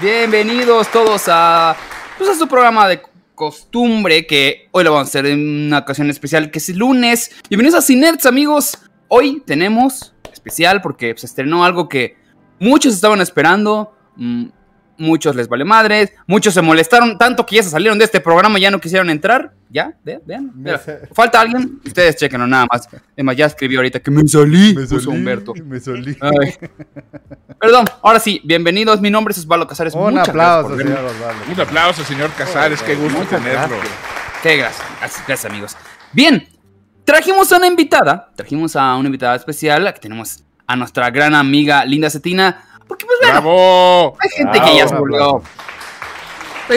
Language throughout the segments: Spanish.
Bienvenidos todos a, pues, a su programa de costumbre que hoy lo vamos a hacer en una ocasión especial que es el lunes. Bienvenidos a Cinerts amigos. Hoy tenemos especial porque se estrenó algo que muchos estaban esperando. Muchos les vale madres, muchos se molestaron tanto que ya se salieron de este programa y ya no quisieron entrar. ¿Ya? Vean, vean. Mira, Falta alguien, ustedes chequenlo nada más. Además, ya escribió ahorita que me salí, Me puso solí, Humberto. Me solí. Ay. Perdón, ahora sí, bienvenidos. Mi nombre es Osvaldo Casares. Un Muchas aplauso, señor. Osvaldo. Un aplauso, señor Casares, qué gusto Muchas tenerlo. gracias. Qué. Gracias, gracias, amigos. Bien, trajimos a una invitada. Trajimos a una invitada especial. Aquí tenemos a nuestra gran amiga Linda Cetina. Porque, pues, bueno, ¡Bravo! hay gente Bravo, que ya se volvió.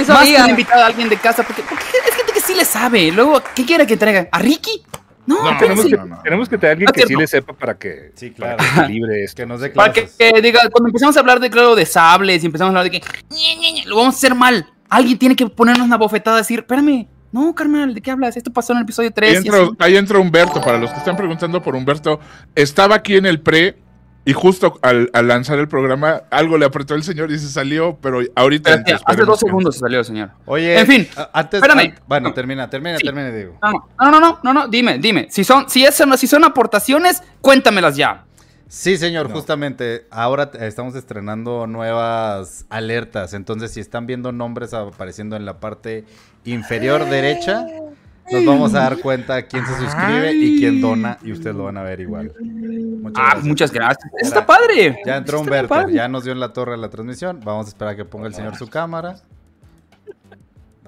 su Más que invitada a alguien de casa. Porque, porque es gente que sí le sabe. Luego, ¿qué quiere que traiga? ¿A Ricky? No, No. Tenemos que, no, no. tenemos que tener alguien Ah, que sí le sepa para que, Sí, para claro. que equilibre esto. Que nos dé Para que, que diga, cuando empezamos a hablar de, claro, de sables y empezamos a hablar de que ñe, ñe, ñe, lo vamos a hacer mal. Alguien tiene que ponernos una bofetada y decir, espérame, no, carnal, ¿de qué hablas? Esto pasó en el episodio 3. Ahí entra, ahí entra Humberto, para los que están preguntando por Humberto, estaba aquí en el pre y justo al, al lanzar el programa algo le apretó el señor y se salió, pero ahorita... entra, hace esperemos dos segundos se salió, señor. Oye, En fin, antes. espérame. an- bueno, No. termina, termina, Sí. termina, digo. No, no, no, no, no, no, dime, dime. Si son, si, es, si son aportaciones, cuéntamelas ya. Sí, señor, No. justamente. Ahora estamos estrenando nuevas alertas. Entonces, si están viendo nombres apareciendo en la parte inferior derecha, nos vamos a dar cuenta quién se suscribe y quién dona. Y ustedes lo van a ver igual. Muchas Ah, gracias. muchas gracias. Está padre. Ya entró Está Humberto, padre. ya nos dio en la torre la transmisión. Vamos a esperar a que ponga el señor su cámara.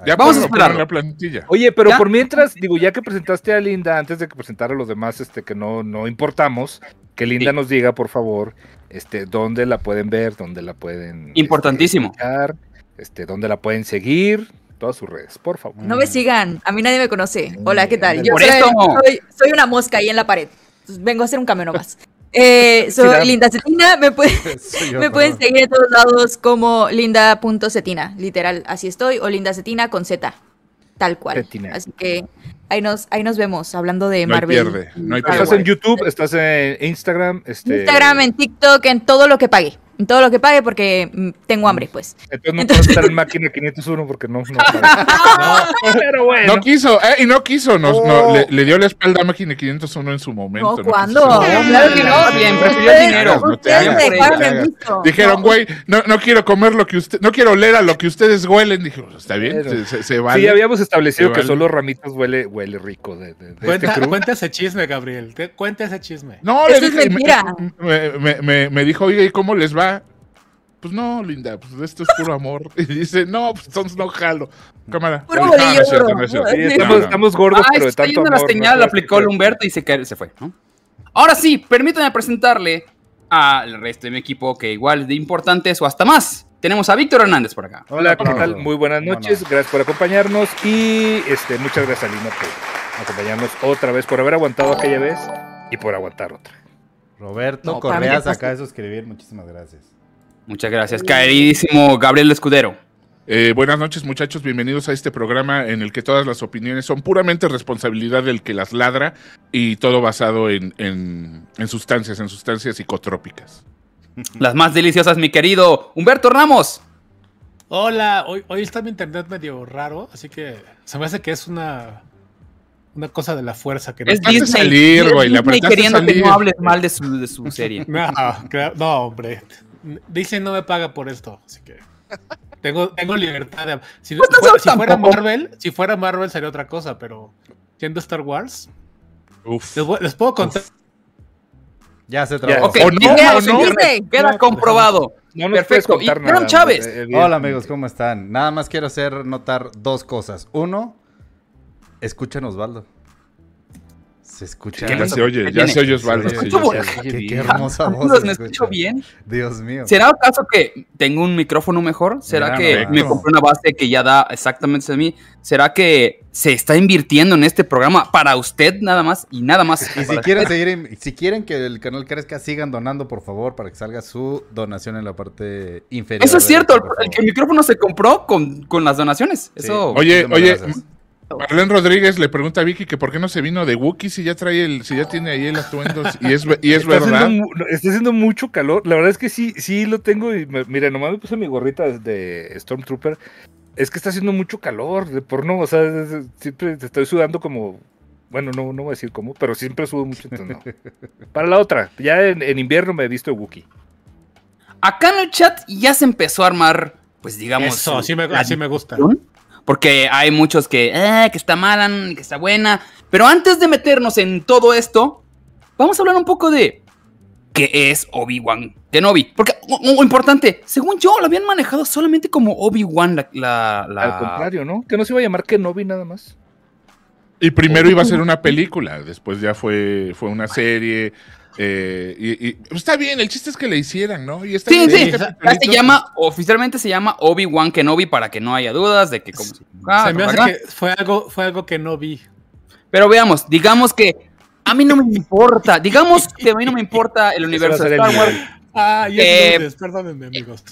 Ya Vamos a en la plantilla. Oye, pero Ya. por mientras, digo, ya que presentaste a Linda, antes de que presentara a los demás, este, que no, no importamos, que Linda Sí. nos diga, por favor, este, dónde la pueden ver, dónde la pueden. este, Importantísimo. escuchar, este, dónde la pueden seguir, todas sus redes, por favor. No me sigan, a mí nadie me conoce. Hola, ¿qué tal? Yo Por soy, soy, soy una mosca ahí en la pared. Vengo a hacer un cambio nomás. Eh, soy da. Linda Cetina, me, puede- yo, me pueden seguir en todos lados como linda.cetina, literal, así estoy, o linda cetina con Z, tal cual. Cetina. Así que ahí nos, ahí nos vemos hablando de No hay Marvel. pierde, no hay. Estás en. YouTube, estás en Instagram, este. Instagram, en TikTok, en todo lo que pague. En todo lo que pague porque mm, tengo hambre, pues. Entonces no puedes estar en máquina 501 porque no. no, no, pero bueno. No quiso, eh, y no quiso, Oh. no, le, le dio la espalda a Máquina 501 en su momento. No, ¿cuándo? Claro que no. Bien, prefirió dinero. No no. Dijeron, No, güey, no, no quiero comer lo que usted, no quiero oler a lo que ustedes huelen. Dije, "Pues, está bien, se, se, se vale. Sí, habíamos establecido que vale. solo Ramitas huele, huele rico de, de, de este Cuenta, ese chisme, Gabriel. te- Cuenta ese chisme. No, le dije, me, me, me, me dijo, oye, ¿y cómo les va? Pues no, linda, pues esto es puro amor. Y dice, no, pues entonces no jalo. Cámara. Puro No, no es cierto, bolillo. no es cierto. Sí, Sí, estamos, No, no. estamos gordos, Ah, pero de está tanto yendo la señal, ¿no? aplicó el Humberto y se, se fue, ¿no? Ahora sí, permítanme presentarle al resto de mi equipo que igual de importantes o hasta más. Tenemos a Víctor Hernández por acá. Hola, ¿qué tal? Muy buenas noches, gracias por acompañarnos y este, muchas gracias a Lina por acompañarnos otra vez, por haber aguantado aquella vez y por aguantar otra. Roberto No, Correas que acaba de suscribir. Muchísimas gracias. Muchas gracias, queridísimo Gabriel Escudero. Eh, buenas noches, muchachos. Bienvenidos a este programa en el que todas las opiniones son puramente responsabilidad del que las ladra y todo basado en, en, en sustancias, en sustancias psicotrópicas. Las más deliciosas, mi querido Humberto Ramos. Hola, hoy, hoy está mi internet medio raro, así que se me hace que es una, una cosa de la fuerza que no Es Disney, salir, güey, queriendo que salir. no hables mal de su, de su serie. No, claro, no, hombre. Dice no me paga por esto, así que tengo, tengo libertad de si, Pues no fuera, si fuera. Marvel, si fuera Marvel sería otra cosa, pero siendo Star Wars, Uf. les, voy- les puedo contar. Ya se trabó. Ok, O no, Disney, o no. Disney, queda comprobado. Perfecto. Y nada. Chávez. eh, Hola amigos, ¿cómo están? Nada más quiero hacer notar dos cosas. Uno, escuchan Osvaldo. Se escucha. ¿Qué Ya se oye, ¿Qué ya se oye Osvaldo. Qué, hermosa voz. ¿Me escucho bien? Dios mío. ¿Será acaso que tengo un micrófono mejor? ¿Será que me compré una base que ya da exactamente a mí? ¿Será que se está invirtiendo en este programa para usted nada más y nada más? Y si quieren seguir, si quieren que el canal crezca, sigan donando, por favor, para que salga su donación en la parte inferior. Eso es cierto, el, micrófono se compró con, con las donaciones. Eso. Oye, oye. Marlene Rodríguez le pregunta a Vicky que por qué no se vino de Wookiee si ya trae el, si ya tiene ahí el atuendo y es, y es Está haciendo, verdad. mu- está haciendo mucho calor. La verdad es que sí, sí lo tengo. Y me- mira, nomás me puse mi gorrita de Stormtrooper. Es que está haciendo mucho calor, de por no, o sea, siempre te estoy sudando como. Bueno, no, no voy a decir cómo, pero siempre sudo mucho. Entonces no. Para la otra, ya en, en invierno me he visto de Wookiee. Acá en el chat ya se empezó a armar, pues digamos. Eso, así me, la así me gusta. Porque hay muchos que, eh, que está mala, que está buena. Pero antes de meternos en todo esto, vamos a hablar un poco de qué es Obi-Wan Kenobi. Porque, o- o- importante, según yo, lo habían manejado solamente como Obi-Wan la, la, la- Al contrario, ¿no? Que no se iba a llamar Kenobi nada más. Y primero iba a ser una película, después ya fue, fue una serie. Eh, y, y- pues está bien, el chiste es que le hicieran, ¿no? Y está Sí, bien, sí, este se llama, oficialmente se llama Obi-Wan Kenobi para que no haya dudas de que cómo se ah, Se me hace acá. que fue algo, fue algo que no vi. Pero veamos, digamos que a mí no me importa, digamos que a mí no me importa el universo de Star Wars. Ah, y Eh, lunes, perdónenme, amigos.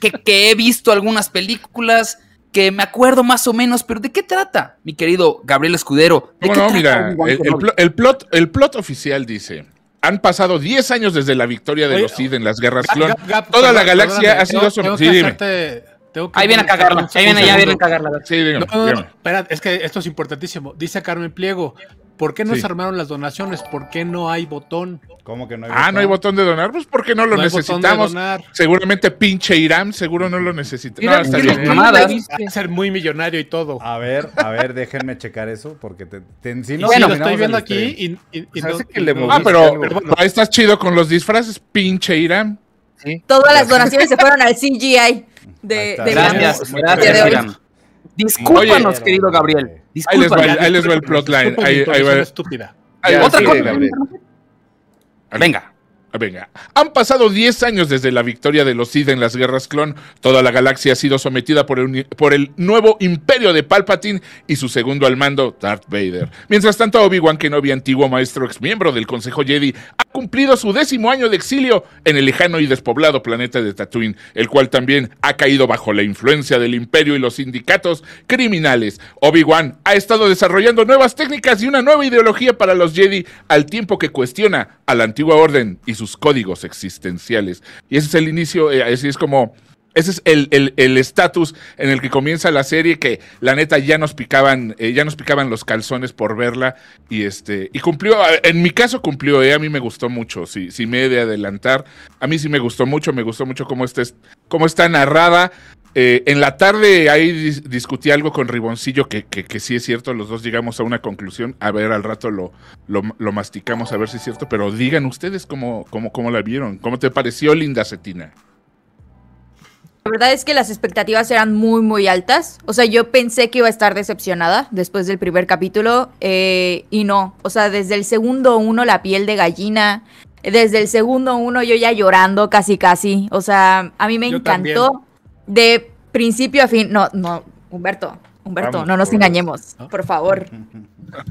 que, que he visto algunas películas, que me acuerdo más o menos, pero ¿de qué trata, mi querido Gabriel Escudero? ¿De ¿Cómo qué no? trata Mira, el plot, el plot oficial dice: Han pasado 10 años desde la victoria de Oye, los Sith en las guerras Gap, clon. Gap, Gap, Toda la galaxia perdóname, ha sido tengo- som- tengo sí, que dime. hacerte- tengo que Ahí viene a cagarla, ahí viene, ya viene a cagarla. Sí, dígame, No, no, no, dígame. espera, es que esto es importantísimo. Dice Carmen Pliego, ¿por qué no Sí. se armaron las donaciones? ¿Por qué no hay botón? ¿Cómo que no hay Ah, no hay botón de donar, pues porque no lo No hay botón de necesitamos. donar. Seguramente pinche Irán, seguro no lo necesita. No, está bien. mamadas. Va a ser muy millonario y todo. A ver, a ver, déjenme checar eso, porque te, te- bueno, lo estoy viendo aquí stream. y, no- que le Ah, pero, algo. pero bueno, ahí estás chido con los disfraces, pinche Irán. Sí. Todas las donaciones se fueron al CGI de, de Gracias, Irán. gracias. Irán. Discúlpanos, Oye. querido Gabriel. Ahí les va, el- ahí les va el plotline. Ahí, ahí va. estúpida. ahí va. Otra sí, cosa. Gabriel. Venga. Ah, Venga, han pasado 10 años desde la victoria de los Sith en las guerras clon. Toda la galaxia ha sido sometida por el, uni- por el nuevo imperio de Palpatine y su segundo al mando, Darth Vader. Mientras tanto, Obi-Wan Kenobi, antiguo maestro ex miembro del Consejo Jedi, cumplido su décimo año de exilio en el lejano y despoblado planeta de Tatooine, el cual también ha caído bajo la influencia del imperio y los sindicatos criminales. Obi-Wan ha estado desarrollando nuevas técnicas y una nueva ideología para los Jedi al tiempo que cuestiona a la antigua orden y sus códigos existenciales. Y ese es el inicio, eh, así es como... Ese es el el- el estatus en el que comienza la serie que la neta ya nos picaban, eh, ya nos picaban los calzones por verla y este y cumplió. En mi caso cumplió, eh, a mí me gustó mucho. Si, si me he de adelantar, a mí sí me gustó mucho, me gustó mucho cómo está, cómo está narrada. Eh, en la tarde ahí dis- discutí algo con Riboncillo que, que, que sí es cierto, los dos llegamos a una conclusión. A ver, al rato lo, lo, lo masticamos a ver si es cierto, pero digan ustedes cómo, cómo, cómo la vieron, cómo te pareció Linda Cetina. La verdad es que las expectativas eran muy, muy altas. O sea, yo pensé que iba a estar decepcionada después del primer capítulo eh, y no. O sea, desde el segundo uno la piel de gallina. Desde el segundo uno yo ya llorando casi, casi. O sea, a mí me Yo encantó de principio a fin. No, no, Humberto. Humberto, Vamos, no nos por- engañemos, ¿no? por favor.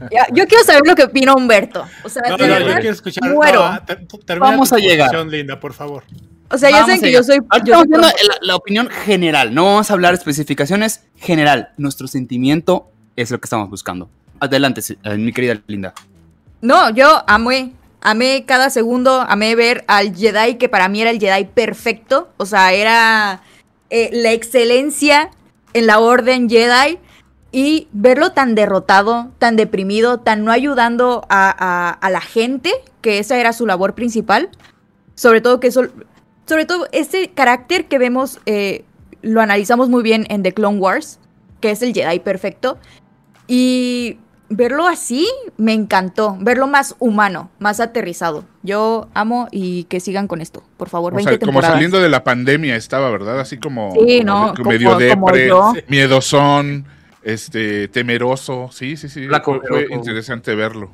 Ya, yo quiero saber lo que opina Humberto. O sea, No, de no, yo quiero escuchar. muero. no, ter- termina Vamos a llegar. Linda, por favor. O sea, ya saben que yo soy. Yo soy la, la opinión general, no vamos a hablar especificaciones general. Nuestro sentimiento es lo que estamos buscando. Adelante, eh, mi querida Linda. No, yo amé, amé cada segundo, amé ver al Jedi que para mí era el Jedi perfecto, o sea, era eh, la excelencia en la orden Jedi y verlo tan derrotado, tan deprimido, tan no ayudando a, a- a la gente, que esa era su labor principal, sobre todo que eso, sobre todo ese carácter que vemos, eh, lo analizamos muy bien en The Clone Wars, que es el Jedi perfecto, y verlo así me encantó, verlo más humano, más aterrizado. Yo amo y que sigan con esto, por favor, O 20 sea, como temporadas. saliendo de la pandemia estaba, ¿verdad? Así como, Sí, como no, de- como- medio como depre, miedosón, este, temeroso. Sí, sí, sí. Fue, interesante verlo.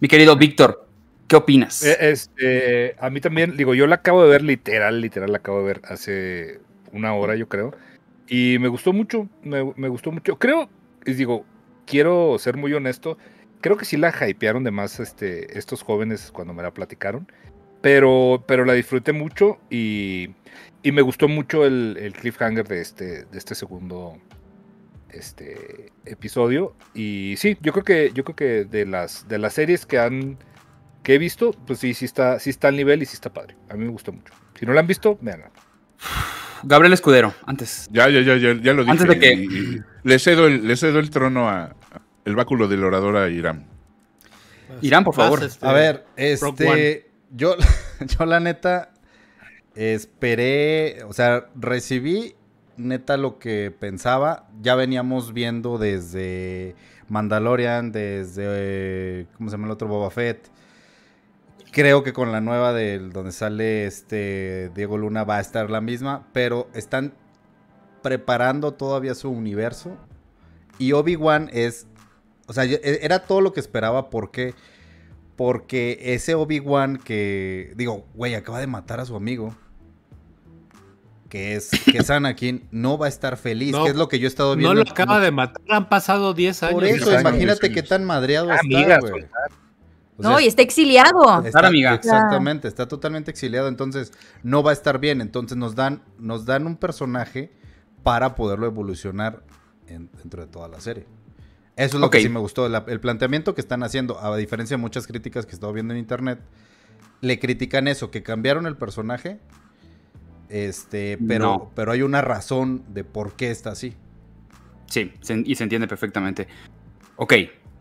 Mi querido Víctor, ¿qué opinas? Eh, Este, a mí también, digo, yo la acabo de ver literal, literal, la acabo de ver hace una hora, yo creo. Y me gustó mucho, me, gustó mucho. Creo, les digo, quiero ser muy honesto, creo que sí la hypearon de más este, estos jóvenes cuando me la platicaron. Pero, pero la disfruté mucho y, y me gustó mucho el, el cliffhanger de este, de este segundo este episodio. Y sí, yo creo que, yo creo que de las, de las series que han que he visto, pues sí, sí está, sí está al nivel y sí está padre. A mí me gustó mucho. Si no la han visto, veanla. Gabriel Escudero, antes. Ya, ya, ya, ya, ya lo dije. Antes de que- y- y le, cedo el, le cedo el trono a, a- el báculo del orador a Irán. Irán, por favor. este, A ver, este. Yo, yo la neta esperé. O sea, recibí neta lo que pensaba. Ya veníamos viendo desde Mandalorian, desde. ¿Cómo se llama el otro? Boba Fett. Creo que con la nueva del donde sale este Diego Luna va a estar la misma, pero están preparando todavía su universo. Y Obi-Wan es. O sea, yo- e- era todo lo que esperaba. ¿Por qué? Porque ese Obi-Wan que. Digo, güey, acaba de matar a su amigo. Que es, que es Anakin, no va a estar feliz. No, que es lo que yo he estado No viendo. lo en- acaba de matar, han pasado 10 años. Por eso, años, imagínate qué tan madreado Ah, está, amiga, güey. No, sea, y está exiliado. Está- amiga. Exactamente, está totalmente exiliado, entonces no va a estar bien. Entonces nos dan, nos dan un personaje para poderlo evolucionar en- dentro de toda la serie. Eso es lo que sí me gustó. la- el planteamiento que están haciendo, a diferencia de muchas críticas que he estado viendo en internet, le critican eso, que cambiaron el personaje. Este, pero, No. pero hay una razón de por qué está así. Sí, se- y se entiende perfectamente. Ok,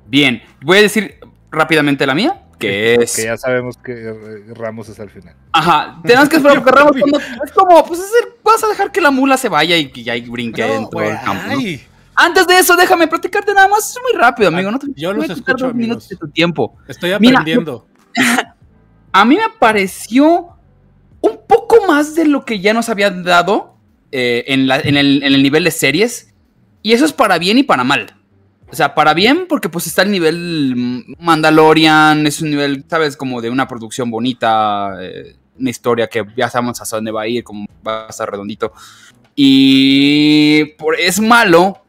bien. Voy a decir rápidamente la mía, que es... Que ya sabemos que Ramos es al final. Ajá, tenemos que esperar porque Ramos cuando- es como, pues es el- vas a dejar que la mula se vaya y que ya brinque No, dentro del campo. Antes de eso, déjame platicarte nada más, es muy rápido, amigo. No te Yo los escucho, dos minutos de tu tiempo. estoy Mira, aprendiendo. A mí me pareció un poco más de lo que ya nos habían dado eh, en, la- en el, en el nivel de series. Y eso es para bien y para mal. O sea, para bien porque pues está el nivel Mandalorian, es un nivel, ¿sabes? Como de una producción bonita, eh, una historia que ya sabemos hasta dónde va a ir, como va a estar redondito. Y por- es malo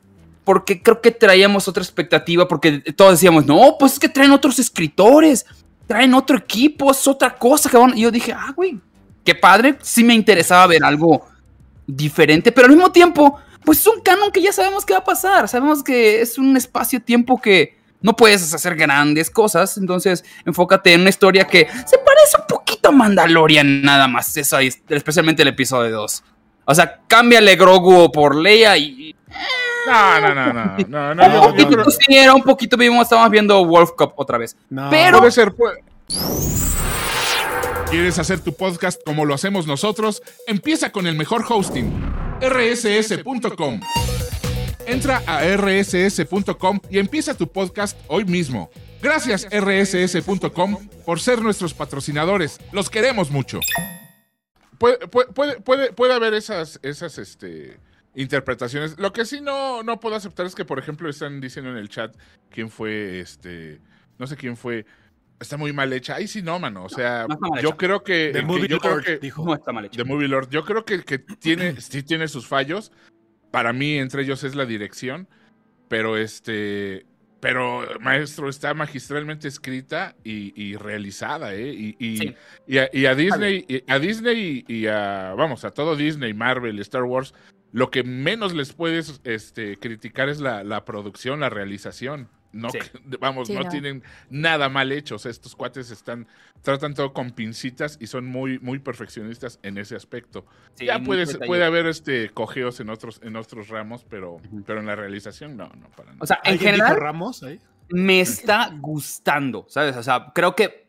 porque creo que traíamos otra expectativa, porque todos decíamos, no, pues es que traen otros escritores, traen otro equipo, es otra cosa van. Y yo dije, ah, güey, qué padre, sí me interesaba ver algo diferente, pero al mismo tiempo, pues es un canon que ya sabemos qué va a pasar, sabemos que es un espacio-tiempo que no puedes hacer grandes cosas, entonces enfócate en una historia que se parece un poquito a Mandalorian nada más, eso ahí, especialmente el episodio 2. O sea, cámbiale Grogu por Leia y... No, no, no, no. no, no, yo poquito, creo- sí, era un poquito, vimos, estábamos viendo Wolf Cup otra vez. No. pero- Puede ser. puede- ¿Quieres hacer tu podcast como lo hacemos nosotros? Empieza con el mejor hosting, rss.com. Entra a rss.com y empieza tu podcast hoy mismo. Gracias rss.com por ser nuestros patrocinadores. Los queremos mucho. Puede, puede, puede, puede, haber esas, esas este, interpretaciones. Lo que sí no, no puedo aceptar es que, por ejemplo, están diciendo en el chat quién fue este. No sé quién fue. Está muy mal hecha. Ahí sí no, mano. O sea, No yo hecha. creo que. The Movie yo creo Lord que dijo. No está mal hecho. The Movie Lord. Yo creo que, que tiene, sí tiene sus fallos. Para mí, entre ellos es la dirección. Pero este. Pero, maestro, está magistralmente escrita y, y realizada, ¿eh? Y, y- Sí. y a, y a Disney, y a Disney y, y a, vamos, a todo Disney, Marvel, Star Wars, lo que menos les puedes este, criticar es la, la producción, la realización. No, Sí. vamos, Sí, no, no. tienen nada mal hecho. O sea, estos cuates están, tratan todo con pincitas y son muy, muy perfeccionistas en ese aspecto. Sí, ya mucho puede, haber este cojeos en otros, en otros ramos, pero, pero en la realización no, no, para nada. O sea, en ¿Alguien dijo general Ramos ahí? me está gustando, ¿sabes? O sea, creo que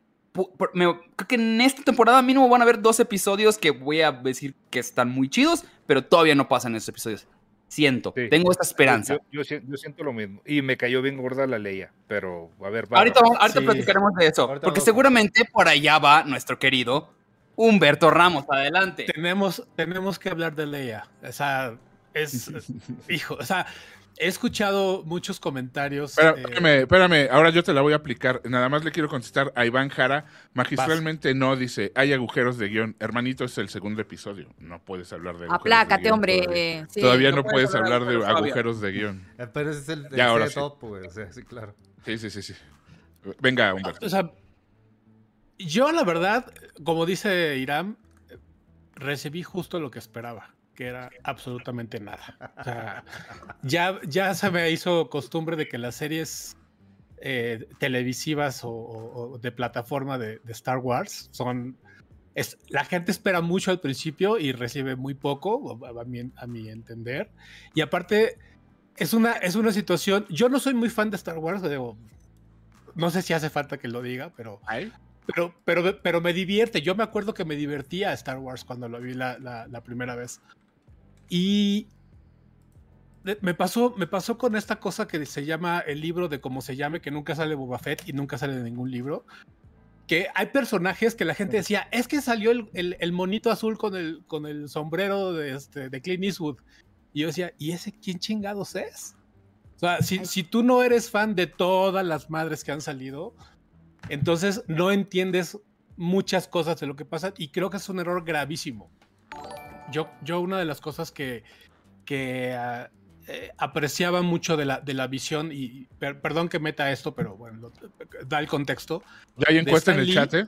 me- creo que en esta temporada mínimo van a haber dos episodios que voy a decir que están muy chidos, pero todavía no pasan esos episodios. Siento, Sí. tengo esta esperanza. Yo, yo si- yo siento lo mismo. Y me cayó bien gorda la Leia. Pero, a ver, va. ahorita vamos- ahorita Sí. platicaremos de eso, Ahorita porque seguramente por allá va nuestro querido Humberto Ramos. Adelante. Tenemos, tenemos que hablar de Leia. O sea, es. hijo, o sea, he escuchado muchos comentarios. Espera- eh, espérame, espérame, ahora yo te la voy a aplicar. Nada más le quiero contestar a Iván Jara. Magistralmente no dice, hay agujeros de guion. Hermanito, es el segundo episodio. No puedes hablar de agujeros de Aplácate, guion hombre. Todavía, Sí. Todavía no no, puedes puedes hablar de hablar de agujeros de guion. Eh, Pero ese es el, el Ya, ahora sí. O sea, sí, claro. Sí, sí, sí, sí. Venga, Humberto. O sea, yo la verdad, como dice Irán, recibí justo lo que esperaba. Que era absolutamente nada. O sea, ya, ya se me hizo costumbre de que las series eh, televisivas o, o- o de plataforma de, de Star Wars son... Es, la gente espera mucho al principio y recibe muy poco, a, a mi, a mi entender. Y aparte, es una, es una situación... Yo no soy muy fan de Star Wars, digo, no sé si hace falta que lo diga, pero Ay, pero, pero, pero me divierte. Yo me acuerdo que me divertía Star Wars cuando lo vi la, la- la primera vez. Y me pasó, me pasó con esta cosa que se llama el libro de cómo se llame, que nunca sale Boba Fett y nunca sale de ningún libro. Que hay personajes que la gente decía, es que salió el, el- el monito azul con el, con el sombrero de, este, de Clint Eastwood. Y yo decía, ¿y ese quién chingados es? O sea, si, si tú no eres fan de todas las madres que han salido, entonces no entiendes muchas cosas de lo que pasa y creo que es un error gravísimo. Yo, yo una de las cosas que, que ah, eh, apreciaba mucho de la, de la visión, y per- perdón que meta esto, pero bueno, lo- da el contexto, ya hay encuesta en el chat, ¿eh?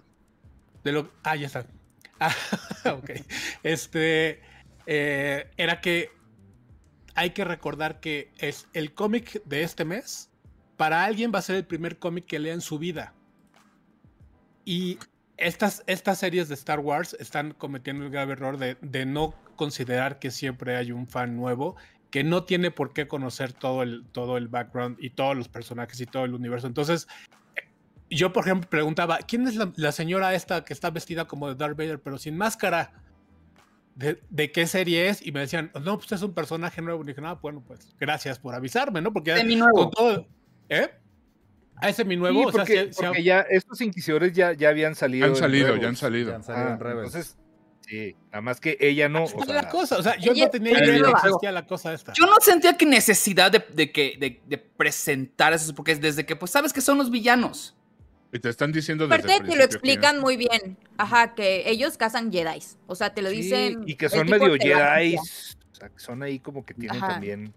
de lo... Ah, ya está. Ah, ok. Este, eh, era que hay que recordar que es el cómic de este mes, para alguien va a ser el primer cómic que lea en su vida. Y estas, estas series de Star Wars están cometiendo el grave error de, de no considerar que siempre hay un fan nuevo que no tiene por qué conocer todo el, todo el background y todos los personajes y todo el universo. Entonces, yo, por ejemplo, preguntaba, ¿quién es la, la señora esta que está vestida como de Darth Vader pero sin máscara? ¿De, de qué serie es? Y me decían, no, pues es un personaje nuevo. Y dije, no, bueno, pues gracias por avisarme, ¿no? Porque nuevo. con todo... ¿Eh? ¿A ese mi nuevo? Sí, o sea, porque, porque ya estos inquisidores ya, ya habían salido. Han en salido, ya han salido. Ya han salido Ah, en Rebels. Entonces, sí, nada más que ella no. O sea, la cosa, o sea, yo ella no tenía es idea de que existía la cosa esta. Yo no sentía que necesidad de, de que, de, de presentar eso, porque es desde que, pues, sabes que son los villanos. Y te están diciendo desde Aparte te lo explican muy bien. Ajá, que ellos cazan Jedi. O sea, te lo sí, dicen. y que son medio Jedi. O sea, que son ahí como que tienen Ajá. también.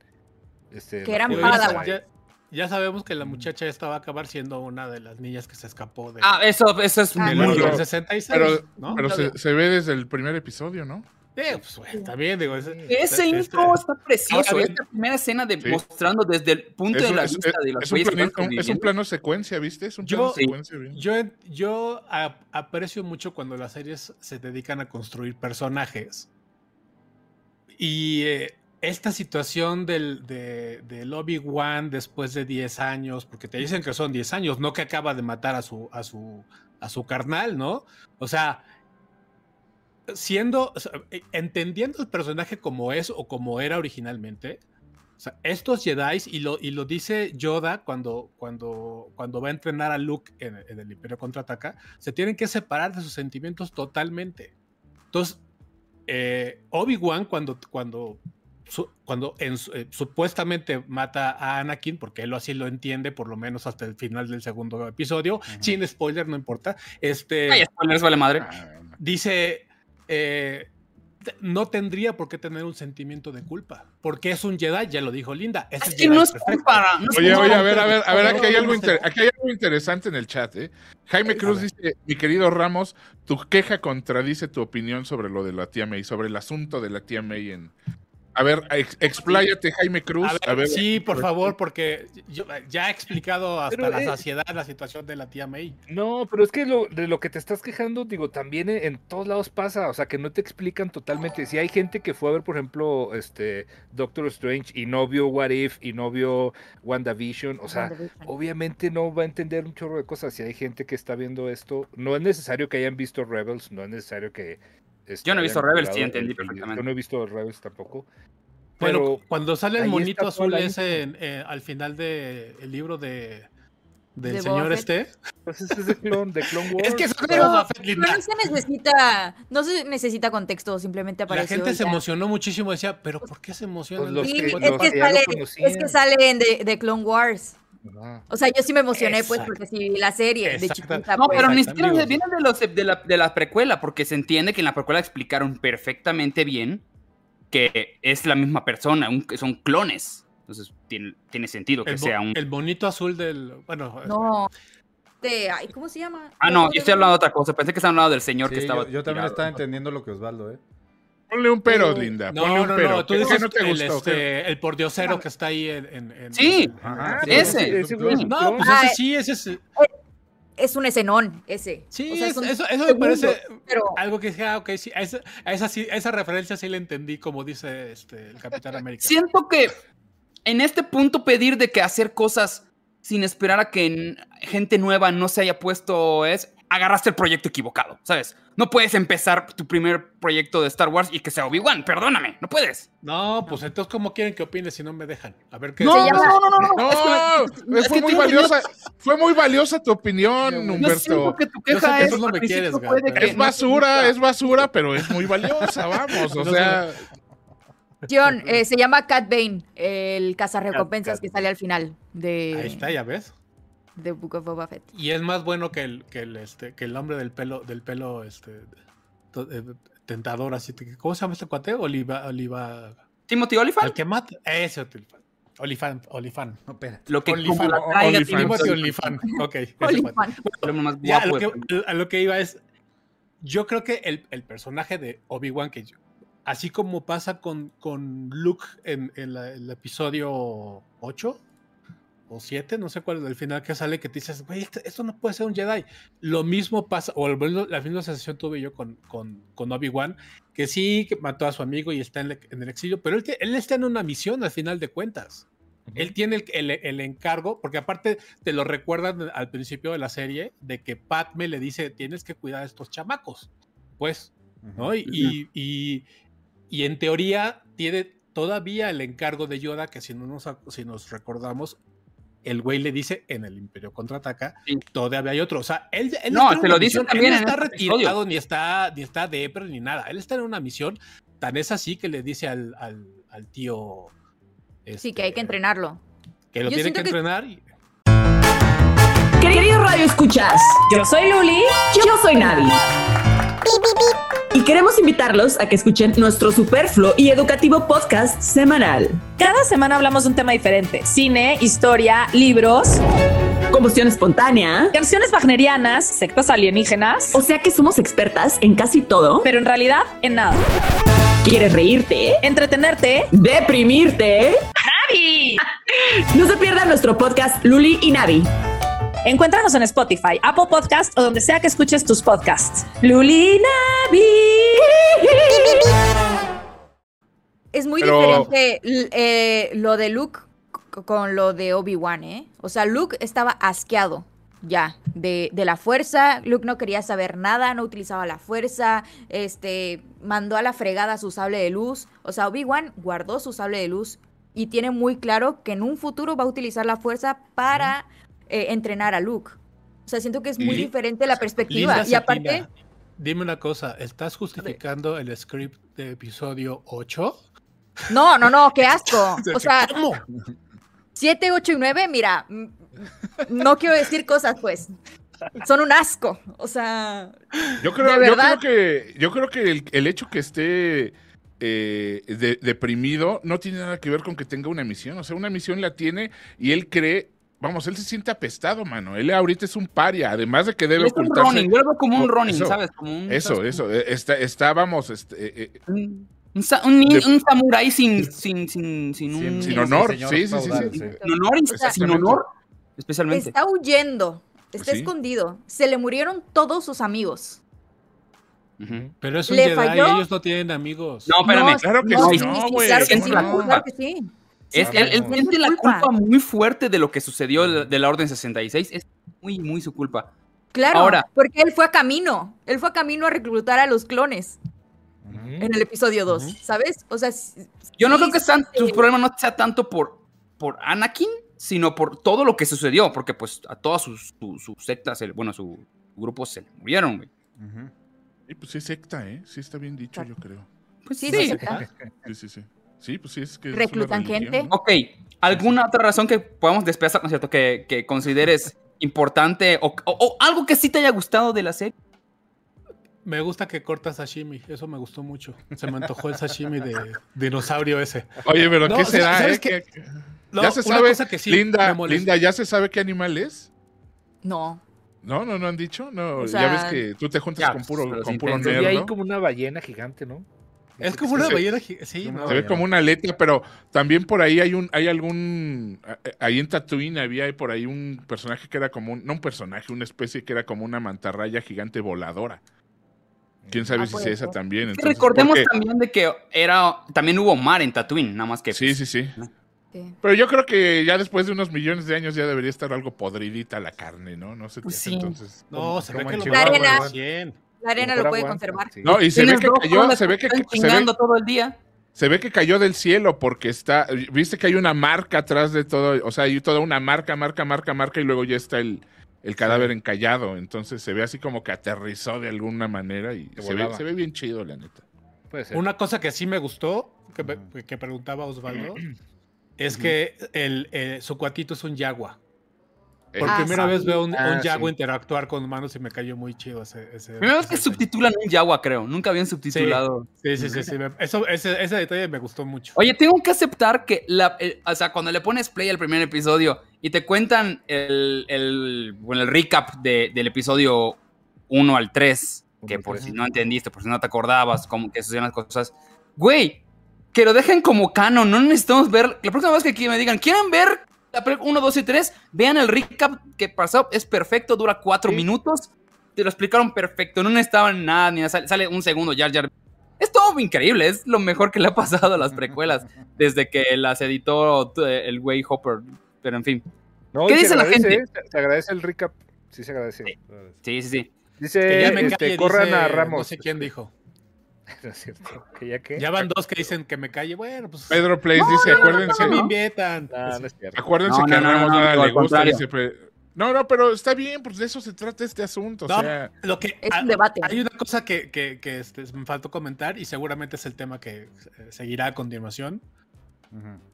Este, Que eran Padawan. Ya, sabemos que la muchacha esta va a acabar siendo una de las niñas que se escapó de, Ah, eso, eso es muy no, Orden pero- 66, pero- ¿no? Pero Lo se, ve desde el primer episodio, ¿no? Sí, pues, también digo, es- Ese este- intro está precioso. Ahora Esta primera escena de Sí. mostrando desde el punto Es de un, la es- vista de los es un un- es un plano secuencia, ¿viste? Es un Yo- plano Sí. secuencia. bien. Yo, yo aprecio mucho cuando las series se dedican a construir personajes. Y eh, esta situación del, de, del Obi-Wan después de 10 años, porque te dicen que son 10 años, no que acaba de matar a su, a su, a su carnal, ¿no? O sea, siendo, eh, entendiendo el personaje como es o como era originalmente, estos Jedi, y lo, y lo dice Yoda cuando, cuando, cuando va a entrenar a Luke en, en el Imperio Contraataca, se tienen que separar de sus sentimientos totalmente. Entonces, eh, Obi-Wan cuando, cuando, su- cuando en eh, supuestamente mata a Anakin, porque él así lo entiende, por lo menos hasta el final del segundo episodio, sin spoiler, no importa, este Ay, spoilers, vale madre. Ah, dice, eh, no tendría por qué tener un sentimiento de culpa, porque es un Jedi, ya lo dijo Linda. Es, que Jedi no es culpa. No Oye, oye, a ver, a ver, a ver, aquí hay No, algo, no sé. inter- aquí hay algo interesante en el chat, ¿eh? Jaime Cruz dice, mi querido Ramos, tu queja contradice tu opinión sobre lo de la tía May, sobre el asunto de la tía May en... A ver, ex- expláyate, Jaime Cruz. A ver, a ver, sí, por favor, porque yo ya he explicado hasta Pero, la eh, saciedad la situación de la tía May. No, pero es que lo, de lo que te estás quejando, digo, también en, en todos lados pasa, o sea, que no te explican totalmente. Si hay gente que fue a ver, por ejemplo, este Doctor Strange y no vio What If y no vio WandaVision, o sea, obviamente no va a entender un chorro de cosas. Si hay gente que está viendo esto, no es necesario que hayan visto Rebels, no es necesario que... este, Yo no he visto Rebels, sí, entendí perfectamente. Yo no he visto Rebels tampoco. Bueno, Pero cuando sale el monito azul la ese en- eh, al final del libro de del De señor Boba este. pues ese es de Clone, de Clone Wars. Es que no Pero, Linda. no se necesita, no se necesita contexto, simplemente La apareció. gente y se ya. emocionó muchísimo, decía, pero ¿por qué se emociona? Pues los Sí, que- es, los que sale, es que sale en de, de Clone Wars. Ajá. O sea, yo sí me emocioné, pues, porque sí vi la serie de chiquita. No, pues. pero ni siquiera amigos. viene de, los, de, la, de la precuela, porque se entiende que en la precuela explicaron perfectamente bien que es la misma persona, un- son clones. Entonces tiene, tiene sentido que el, sea un... el monito azul del. Bueno, No. De, ay, ¿cómo se llama? Ah, no, yo estoy hablando de otra cosa. Pensé que estaban hablando del señor Sí, que estaba... yo, yo también tirado. estaba entendiendo lo que Osvaldo, ¿eh? Ponle un pero, Linda. No, ponle un no, pero. no, tú ¿Qué- qué dices no te el, gustó? este, el pordiosero que está ahí en... en- en- Sí. Ajá, sí, ese. No, clon. pues Ah, ese sí, ese es... Es un escenón, ese. Sí, O sea, es- son eso, eso me parece pero- algo que dije, ah, ok, sí, a esa, a esa, sí- a esa referencia sí la entendí, como dice este, el Capitán América. Siento que en este punto pedir de que hacer cosas sin esperar a que gente nueva no se haya puesto es agarraste el proyecto equivocado, ¿sabes? No puedes empezar tu primer proyecto de Star Wars y que sea Obi-Wan, perdóname, no puedes. No, pues entonces, ¿cómo quieren que opine si no me dejan? A ver qué No, no, no, no, no, no. No, es que- es fue que muy valiosa, fue muy valiosa tu opinión, Humberto. que tu queja que es Es basura, es basura, pero es muy valiosa, vamos. O No sea, John, eh, se llama Cat Bane, el cazarrecompensas Cat- que sale al final de, Ahí está, ya ves. De Book of Boba Fett. Y es más bueno que el, que el, este, que el hombre del pelo, del pelo, este, to- eh, tentador, así. ¿Cómo se llama este cuate? Oliva, Oliva. Timothy El Olyphant, que mata. Ese Olifan. Olifan, Olifan. No, espérate. lo que Olifant. Olifant. Timothy Timothy Olyphant. Olifan. Ok. Olifant. El Ya, a lo, que, a lo que iba es. Yo creo que el, el personaje de Obi-Wan, que yo- así como pasa con, con Luke en, en la- el episodio 8 o 7, no sé cuál es el final que sale, que te dices, güey, esto, esto no puede ser un Jedi. Lo mismo pasa, o la misma sensación tuve yo con, con, con Obi-Wan, que sí, que mató a su amigo y está en, el- en el exilio, pero él, él está en una misión al final de cuentas. Él tiene el, el- el encargo, porque aparte te lo recuerdan al principio de la serie, de que Padme le dice, tienes que cuidar a estos chamacos, pues, ¿no? Y, y, y- y en teoría tiene todavía el encargo de Yoda, que si no nos, si nos recordamos, el güey le dice en el Imperio Contraataca, Sí. todavía hay otro. O sea, él, él No, está te lo dice también él no está este episodio. retirado, ni está, ni está depre, ni nada. Él está en una misión, tan es así que le dice al, al, al tío... Sí, que hay que este, entrenarlo. Que lo Yo tiene que entrenar. y- Queridos Radio Escuchas, yo soy Luli, yo soy Navi. Y queremos invitarlos a que escuchen nuestro superfluo y educativo podcast semanal. Cada semana hablamos de un tema diferente. Cine, historia, libros, Combustión espontánea. canciones wagnerianas, sectas alienígenas, O sea que somos expertas en casi todo. pero en realidad en nada. ¿Quieres reírte? Entretenerte. ¿Deprimirte? ¡Navi! No se pierdan nuestro podcast Luli y Navi. Encuéntranos en Spotify, Apple Podcast o donde sea que escuches tus podcasts. Luli y Navi. Es muy Pero- diferente eh, lo de Luke con lo de Obi-Wan, ¿eh? O sea, Luke estaba asqueado ya de, de la fuerza. Luke no quería saber nada, no utilizaba la fuerza, este, mandó a la fregada su sable de luz. O sea, Obi-Wan guardó su sable de luz y tiene muy claro que en un futuro va a utilizar la fuerza para eh, entrenar a Luke. O sea, siento que es muy diferente la perspectiva. Linda y aparte, dime una cosa, ¿estás justificando el script de episodio 8? no, no, no, qué asco. O sea, ¿Cómo? 7, 8 y 9, mira, mm, no quiero decir cosas, pues. Son un asco. O sea, Yo creo, ¿De yo creo que, yo creo que el, el hecho que esté eh, de- deprimido no tiene nada que ver con que tenga una misión. O sea, una misión la tiene y él cree, vamos, él se siente apestado, mano. Él ahorita es un paria, además de que debe Es un ocultarse. running, yo lo veo como un running, eso, ¿sabes? Como un, Eso, ¿sabes? eso. eh, Está, está vamos, este, eh, eh, Un, un un De- un samurái sin, sin, sin, sin un... sin Sin honor. señor Sí, sí, sí, sí. sin honor, sin honor, especialmente. está huyendo. Está Pues sí. escondido. Se le murieron todos sus amigos. Pero es un ¿Le Jedi, falló? ellos no tienen amigos. No, espérame. Claro que no, sí, no, güey, claro que ¿cómo sí, no? claro que sí. Es, él, él siente la Culpa. culpa muy fuerte de lo que sucedió de de la Orden 66. Es muy, muy su culpa. Claro, Ahora- porque él fue a camino. Él fue a camino a reclutar a los clones en el episodio 2, Ujú. ¿sabes? O sea, Yo no sí, creo que sean, sí. su problema no sea tanto por, por Anakin, sino por todo lo que sucedió. Porque pues a todas sus, sus, sus sectas, bueno, su grupo se le murieron, güey. Y pues sí, secta, ¿eh? Sí está bien dicho, yo creo. Pues Sí, sí. sí, sí. Sí, sí, pues sí, es que. es una Reclutan gente. Ok, ¿alguna otra razón que podamos despedazar, ¿no es cierto? Que, que consideres importante o, o- o algo que sí te haya gustado de la serie? Me gusta que corta sashimi, eso me gustó mucho. Se me antojó el sashimi de dinosaurio ese. Oye, pero No, ¿qué será, ¿sabes eh? qué? ¿Qué- No, ya se sabe, cosa que sí Linda. Linda, ¿ya se sabe qué animal es? no. No, no, no han dicho. No, O ya ves que tú te juntas ya, con puro, pero con puro nerd, ahí ¿no? como una ballena gigante, ¿no? Es como una ballena. gi- Sí, no. Se ve como una aleta, pero también por ahí hay un, hay algún, eh, ahí en Tatooine había por ahí un personaje que era como un, no un personaje, una especie que era como una mantarraya gigante voladora. Quién sabe Ah, si sea esa ser. también. Que entonces, recordemos porque- también de que era también hubo mar en Tatooine, nada más que Sí, sí, sí. Sí. Pero yo creo que ya después de unos millones de años ya debería estar algo podridita la carne, ¿no? No sé. Pues qué sí. entonces. No, se ve que lo arena. La arena lo puede aguanta, conservar. sí. No, y se ve que cayó, se ve que, están se ve, todo el día. se ve que cayó del cielo porque está, viste que hay una marca atrás de todo, o sea, hay toda una marca, marca, marca, marca y luego ya está el, el cadáver encallado, entonces se ve así como que aterrizó de alguna manera y se ve, volaba. se ve bien chido, la neta. Puede ser. Una cosa que sí me gustó, que, me- que preguntaba Osvaldo, es que el, eh, su cuatito es un yagua. Por Ah, primera sí. vez veo un, Ah, un yagua sí. interactuar con humanos y me cayó muy chido ese. ese Primera vez que detalle. subtitulan un Yawa, creo. Nunca habían subtitulado. Sí, sí, sí. sí, eso, ese, ese detalle me gustó mucho. Oye, tengo que aceptar que, la, el- o sea, cuando le pones play al primer episodio y te cuentan el, el, bueno, el recap de- del episodio 1 al 3, que por si no entendiste, por si no te acordabas, cómo que sucedían las cosas, güey, que lo dejen como canon, no necesitamos ver, la próxima vez que aquí me digan, ¿quieren ver 1, 2 y 3? Vean el recap que pasó, es perfecto, dura 4 Sí. minutos, te lo explicaron perfecto, no necesitaban nada, ni nada, sale, sale un segundo, Jar Jar es todo increíble, es lo mejor que le ha pasado a las precuelas desde que las editó eh, el güey Hopper. Pero en fin. No, ¿Qué dice la gente? ¿eh? Se- Se agradece el recap. Sí, se agradece. Sí, sí, sí. Dice, Que ya me este, calle, corran dice- a Ramos. No sé quién dijo. No es cierto. ¿Que ya qué? Ya van dos que dicen que me calle. Bueno, pues. Pedro Place dice, acuérdense, se me invitan. No, no es cierto. acuérdense No, que no, no, no, nada no, le gusta, dice, No, no, pero está bien, pues de eso se trata este asunto. No, o sea, lo que Es ah, un debate. Hay una cosa que, que, que, este, me faltó comentar y seguramente es el tema que eh, seguirá a continuación.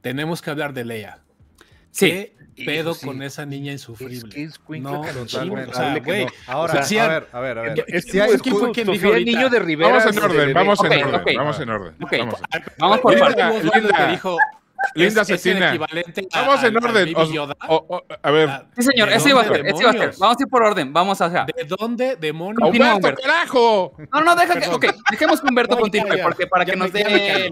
Tenemos que hablar de Leia. Sí. ¿Qué pedo sí. con esa niña Es insufrible? que es No, totalmente. o sea, que güey, no. Ahora, O sea, sí, a ver, a ver, a ver. Es Si hay ¿quién fue quien dijo ahorita? Niño de Rivera. vamos en de- orden, de- vamos en orden, vamos en orden. Vamos. Por Linda. Osvaldo Linda. que dijo, Linda es, es el Cetina. equivalente a- Vamos en orden. Baby os- Yoda. o- o- a ver, Ah, Sí, señor, ¿de eso iba a ser, eso iba a ser. demonios? Vamos a ir por orden, vamos a... ¿De dónde demonios? Humberto, Humberto. carajo. No, no, deja que... Ok, dejemos que Humberto continúe, porque para Ya que nos dé...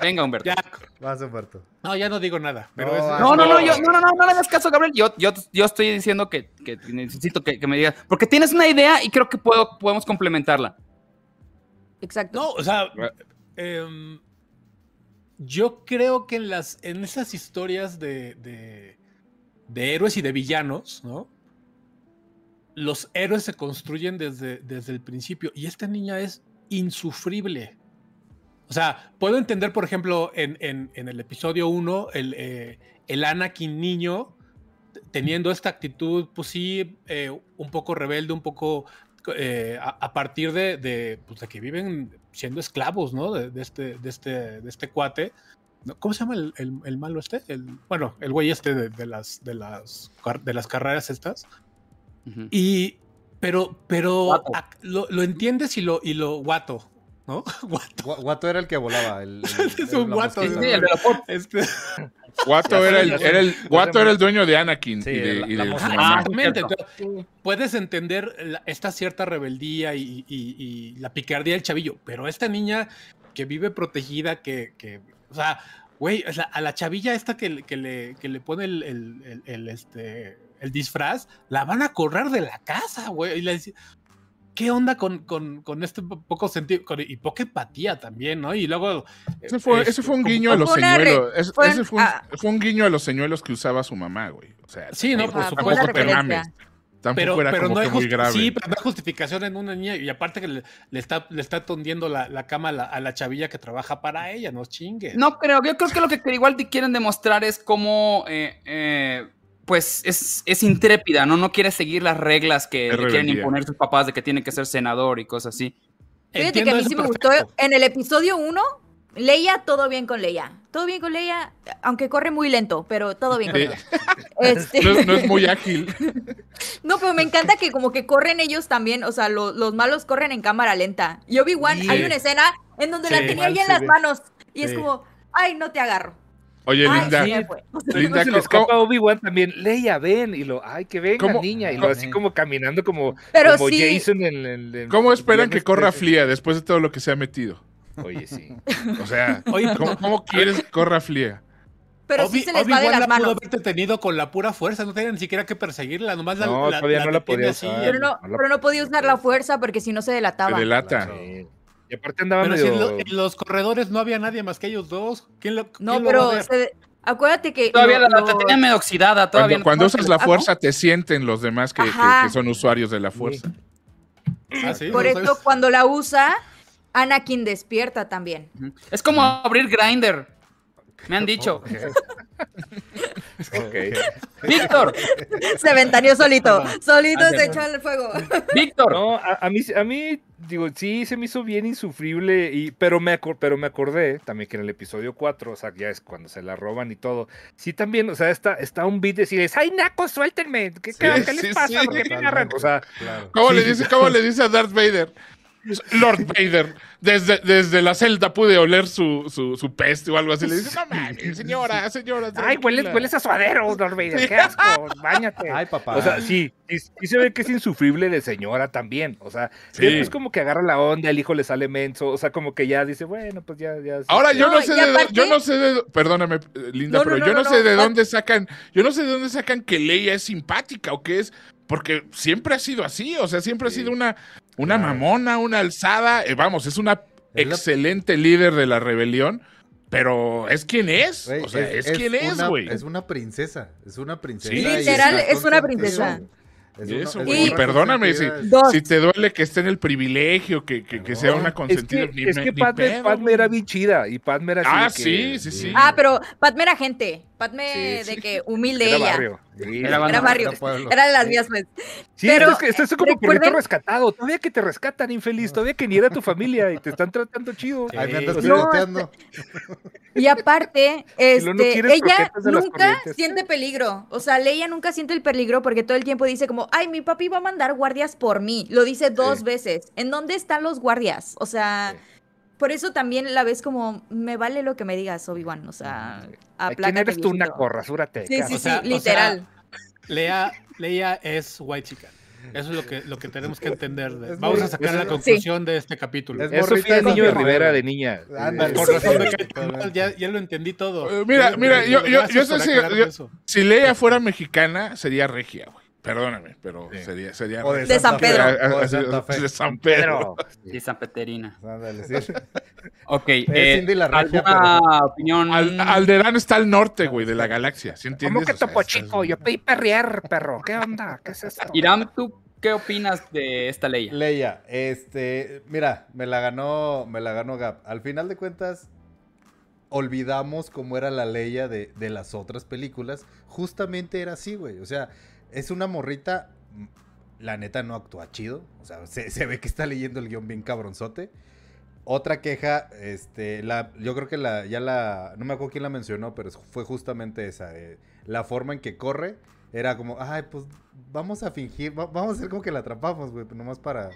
Venga, Humberto. Ya, Vas, Humberto. no, ya no digo nada. Pero No, es- ah, No, no, no, No. yo, no, no, no, no le hagas caso, Gabriel. Yo, yo, yo estoy diciendo que, que necesito que, que me digas. Porque tienes una idea y creo que puedo, podemos complementarla. Exacto. No, o sea, em, yo creo que en las en esas historias de, de, de héroes y de villanos, ¿no? Los héroes se construyen desde, desde el principio y esta niña es insufrible. O sea, puedo entender, por ejemplo, en, en- el episodio 1, el, eh, el Anakin niño teniendo esta actitud, pues sí, eh, un poco rebelde, un poco eh, a, a partir de, de, pues, de que viven siendo esclavos, ¿no? De, de este, de, este, de este cuate. ¿Cómo se llama el, el- el malo este? El, bueno, el güey este de, las, de, las, de las carreras estas. Y, pero, pero lo, lo entiendes y lo, y lo guato, ¿no? guato. Gua- Guato era el que volaba. El, el- Es un guato, el. Este, Guato era el, era el, Guato era el dueño de Anakin Sí, y de, la- y de. Ah, entonces, puedes entender la- esta cierta rebeldía y, y- y la picardía del chavillo, pero esta niña que vive protegida, que, que o sea, güey, o sea, a la chavilla esta que, le- que le, que le pone el, el- el- el, este, el disfraz, la van a correr de la casa, güey. Y le dice, ¿qué onda con, con, con este po- poco sentido? con- y poca empatía también, ¿no? Y luego... Ese fue, este, ese fue un como- guiño a los señuelos. Es- fue- ese fue un, ah. fue un guiño a los señuelos que usaba su mamá, güey. O sea, Sí, no, por supuesto. una tampoco pero, era pero como no hay que muy grave. Sí, pero no hay justificación en una niña y aparte que le, le está, le está tondiendo la, la cama a la, a la chavilla que trabaja para ella, no chingue. No creo, yo creo que lo que igual te quieren demostrar es cómo, eh, eh, pues, es, es intrépida, ¿no? No quiere seguir las reglas que le quieren imponer sus papás de que tiene que ser senador y cosas así. Fíjate que a mí sí me gustó. En el episodio 1, Leia, todo bien con Leia. Todo bien con Leia, aunque corre muy lento, pero todo bien con ella. Este, No, es- no es muy ágil. no, pero me encanta que como que corren ellos también, o sea, lo- los malos corren en cámara lenta. Y Obi-Wan, Sí. hay una escena en donde la tenía ya en las ve. manos y es como, ay, no te agarro. Oye, Ay, Linda, Linda, se le ¿cómo- escapa Obi-Wan también. Leia, ven. Y lo, ay, que venga, ¿Cómo- niña. Y lo así como caminando como, Pero como sí. Jason en el. en- ¿cómo esperan que corra 13. Flia después de todo lo que se ha metido? Oye, sí. O sea, Oye, ¿cómo, cómo quieres que corra Flia? Pero sí Obi- se les va de Obi-Wan las la pudo haber detenido con la pura fuerza, no tenía ni siquiera que perseguirla, nomás la, No, todavía no la podía así. usar. Pero no, No la- pero no podía usar la fuerza porque si no se delataba. Se delata. Sí. Y aparte andaba Pero si en, lo- en los corredores no había nadie más que ellos dos. ¿Quién lo, No, quién pero se- acuérdate que. Todavía lo- la, lo- la tenía medio oxidada. Todavía Cuando, usas la ¿Ah, fuerza, te sienten los demás que, que- Ajá. que son usuarios de la fuerza. Ah, sí, Por eso, sabes. cuando la usa, Anakin despierta también. Es como abrir Grinder. Me han dicho. Ok. Víctor, Se ventaneó solito. Solito se sí. echó al fuego. Víctor. No, a, a mí, a mí, digo, sí se me hizo bien insufrible, y, pero, me acor- pero me acordé también que en el episodio 4, o sea, ya es cuando se la roban y todo, sí también, o sea, está, está un beat de decirles, ¡ay, naco, suéltenme! ¿Qué, qué- qué les sí, pasa? sí. ¿Por qué me agarran?" O sea, Claro. ¿Cómo, Sí, le sí, dice, sí. ¿Cómo le dice a Darth Vader? Lord Vader, desde, desde la celda pude oler su, su, su peste o algo así. Le dice, no mames, señora, señora. ¡ay, hueles, tranquila". hueles a suadero, Darth Vader! ¡Qué asco! ¡Báñate! Ay, papá. O sea, sí, sí se ve que es insufrible de señora también. O sea, Sí. después como que agarra la onda, el hijo le sale menso. O sea, como que ya dice, bueno, pues ya, ya. Ahora yo no, No, sé y de, aparte- yo no sé de, perdóname, Linda, No, no, pero no, yo no, no, sé no. de dónde sacan, yo no sé de dónde sacan que Leia es simpática o qué es, porque siempre ha sido así, o sea, siempre ha sido una, una Claro. mamona, una alzada, eh, vamos, es una Es la- excelente líder de la rebelión, pero es quien es, o sea, es, quien es, güey. Es una princesa. Es una princesa. Sí. y Literal, es una princesa. Es Y una- eso, es güey, y perdóname si, te duele que esté en el privilegio, que, que, que sea una Es consentida. que, ni es que ni Padme, pedo, Padme güey. era bien chida y Padme era Ah, que- sí, sí, sí. Ah, pero Padme era gente. Padme Sí, de que humilde Era ella. barrio. Sí. Era Era barrio. Era de las vías, pues. Sí, Pero, es que estás como recuerden- perrito rescatado. Todavía que te rescatan, infeliz. Todavía que ni era tu familia y te están tratando chido. Ahí me andas piloteando. Y aparte, no este, ella nunca siente peligro. O sea, Leia nunca siente el peligro porque todo el tiempo dice como, ay, mi papi va a mandar guardias por mí. Lo dice dos Sí. veces. ¿En dónde están los guardias? O sea, Sí. Por eso también la ves como, me vale lo que me digas, Obi-Wan. O sea, ¿Quién eres tú, una viejito. corra? Súrate. Sí, sí, O sea, sí, o literal. Leia, Leia es white chica. Eso es lo que, lo que tenemos que entender. de- Vamos muy- a sacar la conclusión de este capítulo. Es Sofía de Niño de. Rivera de niña. Razón ya, ya lo entendí todo. Eh, mira, mira, yo- yo- yo sé si-. Si Leia fuera mexicana, sería regia, güey. Perdóname, pero Sí. sería, sería O de, San. Pedro. O de Santa Fe. de San Pedro. Sí, San Peterina. Ándale, sí. Ok. eh, Cindy la regia, ¿Alguna opinión? Al- Alderán está al norte, güey, de la galaxia. ¿Sí entiendes? ¿Cómo que O sea, Topo Chico? Yo pedí perrear, perro. ¿Qué onda? ¿Qué es esto? Irán, ¿tú qué opinas de esta ley? Leia, este, mira, me la ganó, me la ganó Gap. Al final de cuentas, olvidamos cómo era la Leia de, de las otras películas. Justamente era así, güey. O sea, es una morrita, mm, la neta no actúa chido. O sea, se, se ve que está leyendo el guion bien cabronzote. Otra queja, este, la, yo creo que la, ya la, no me acuerdo quién la mencionó, pero fue justamente esa, eh, la forma en que corre, era como, ay, pues vamos a fingir, va- vamos a hacer como que la atrapamos, güey, nomás para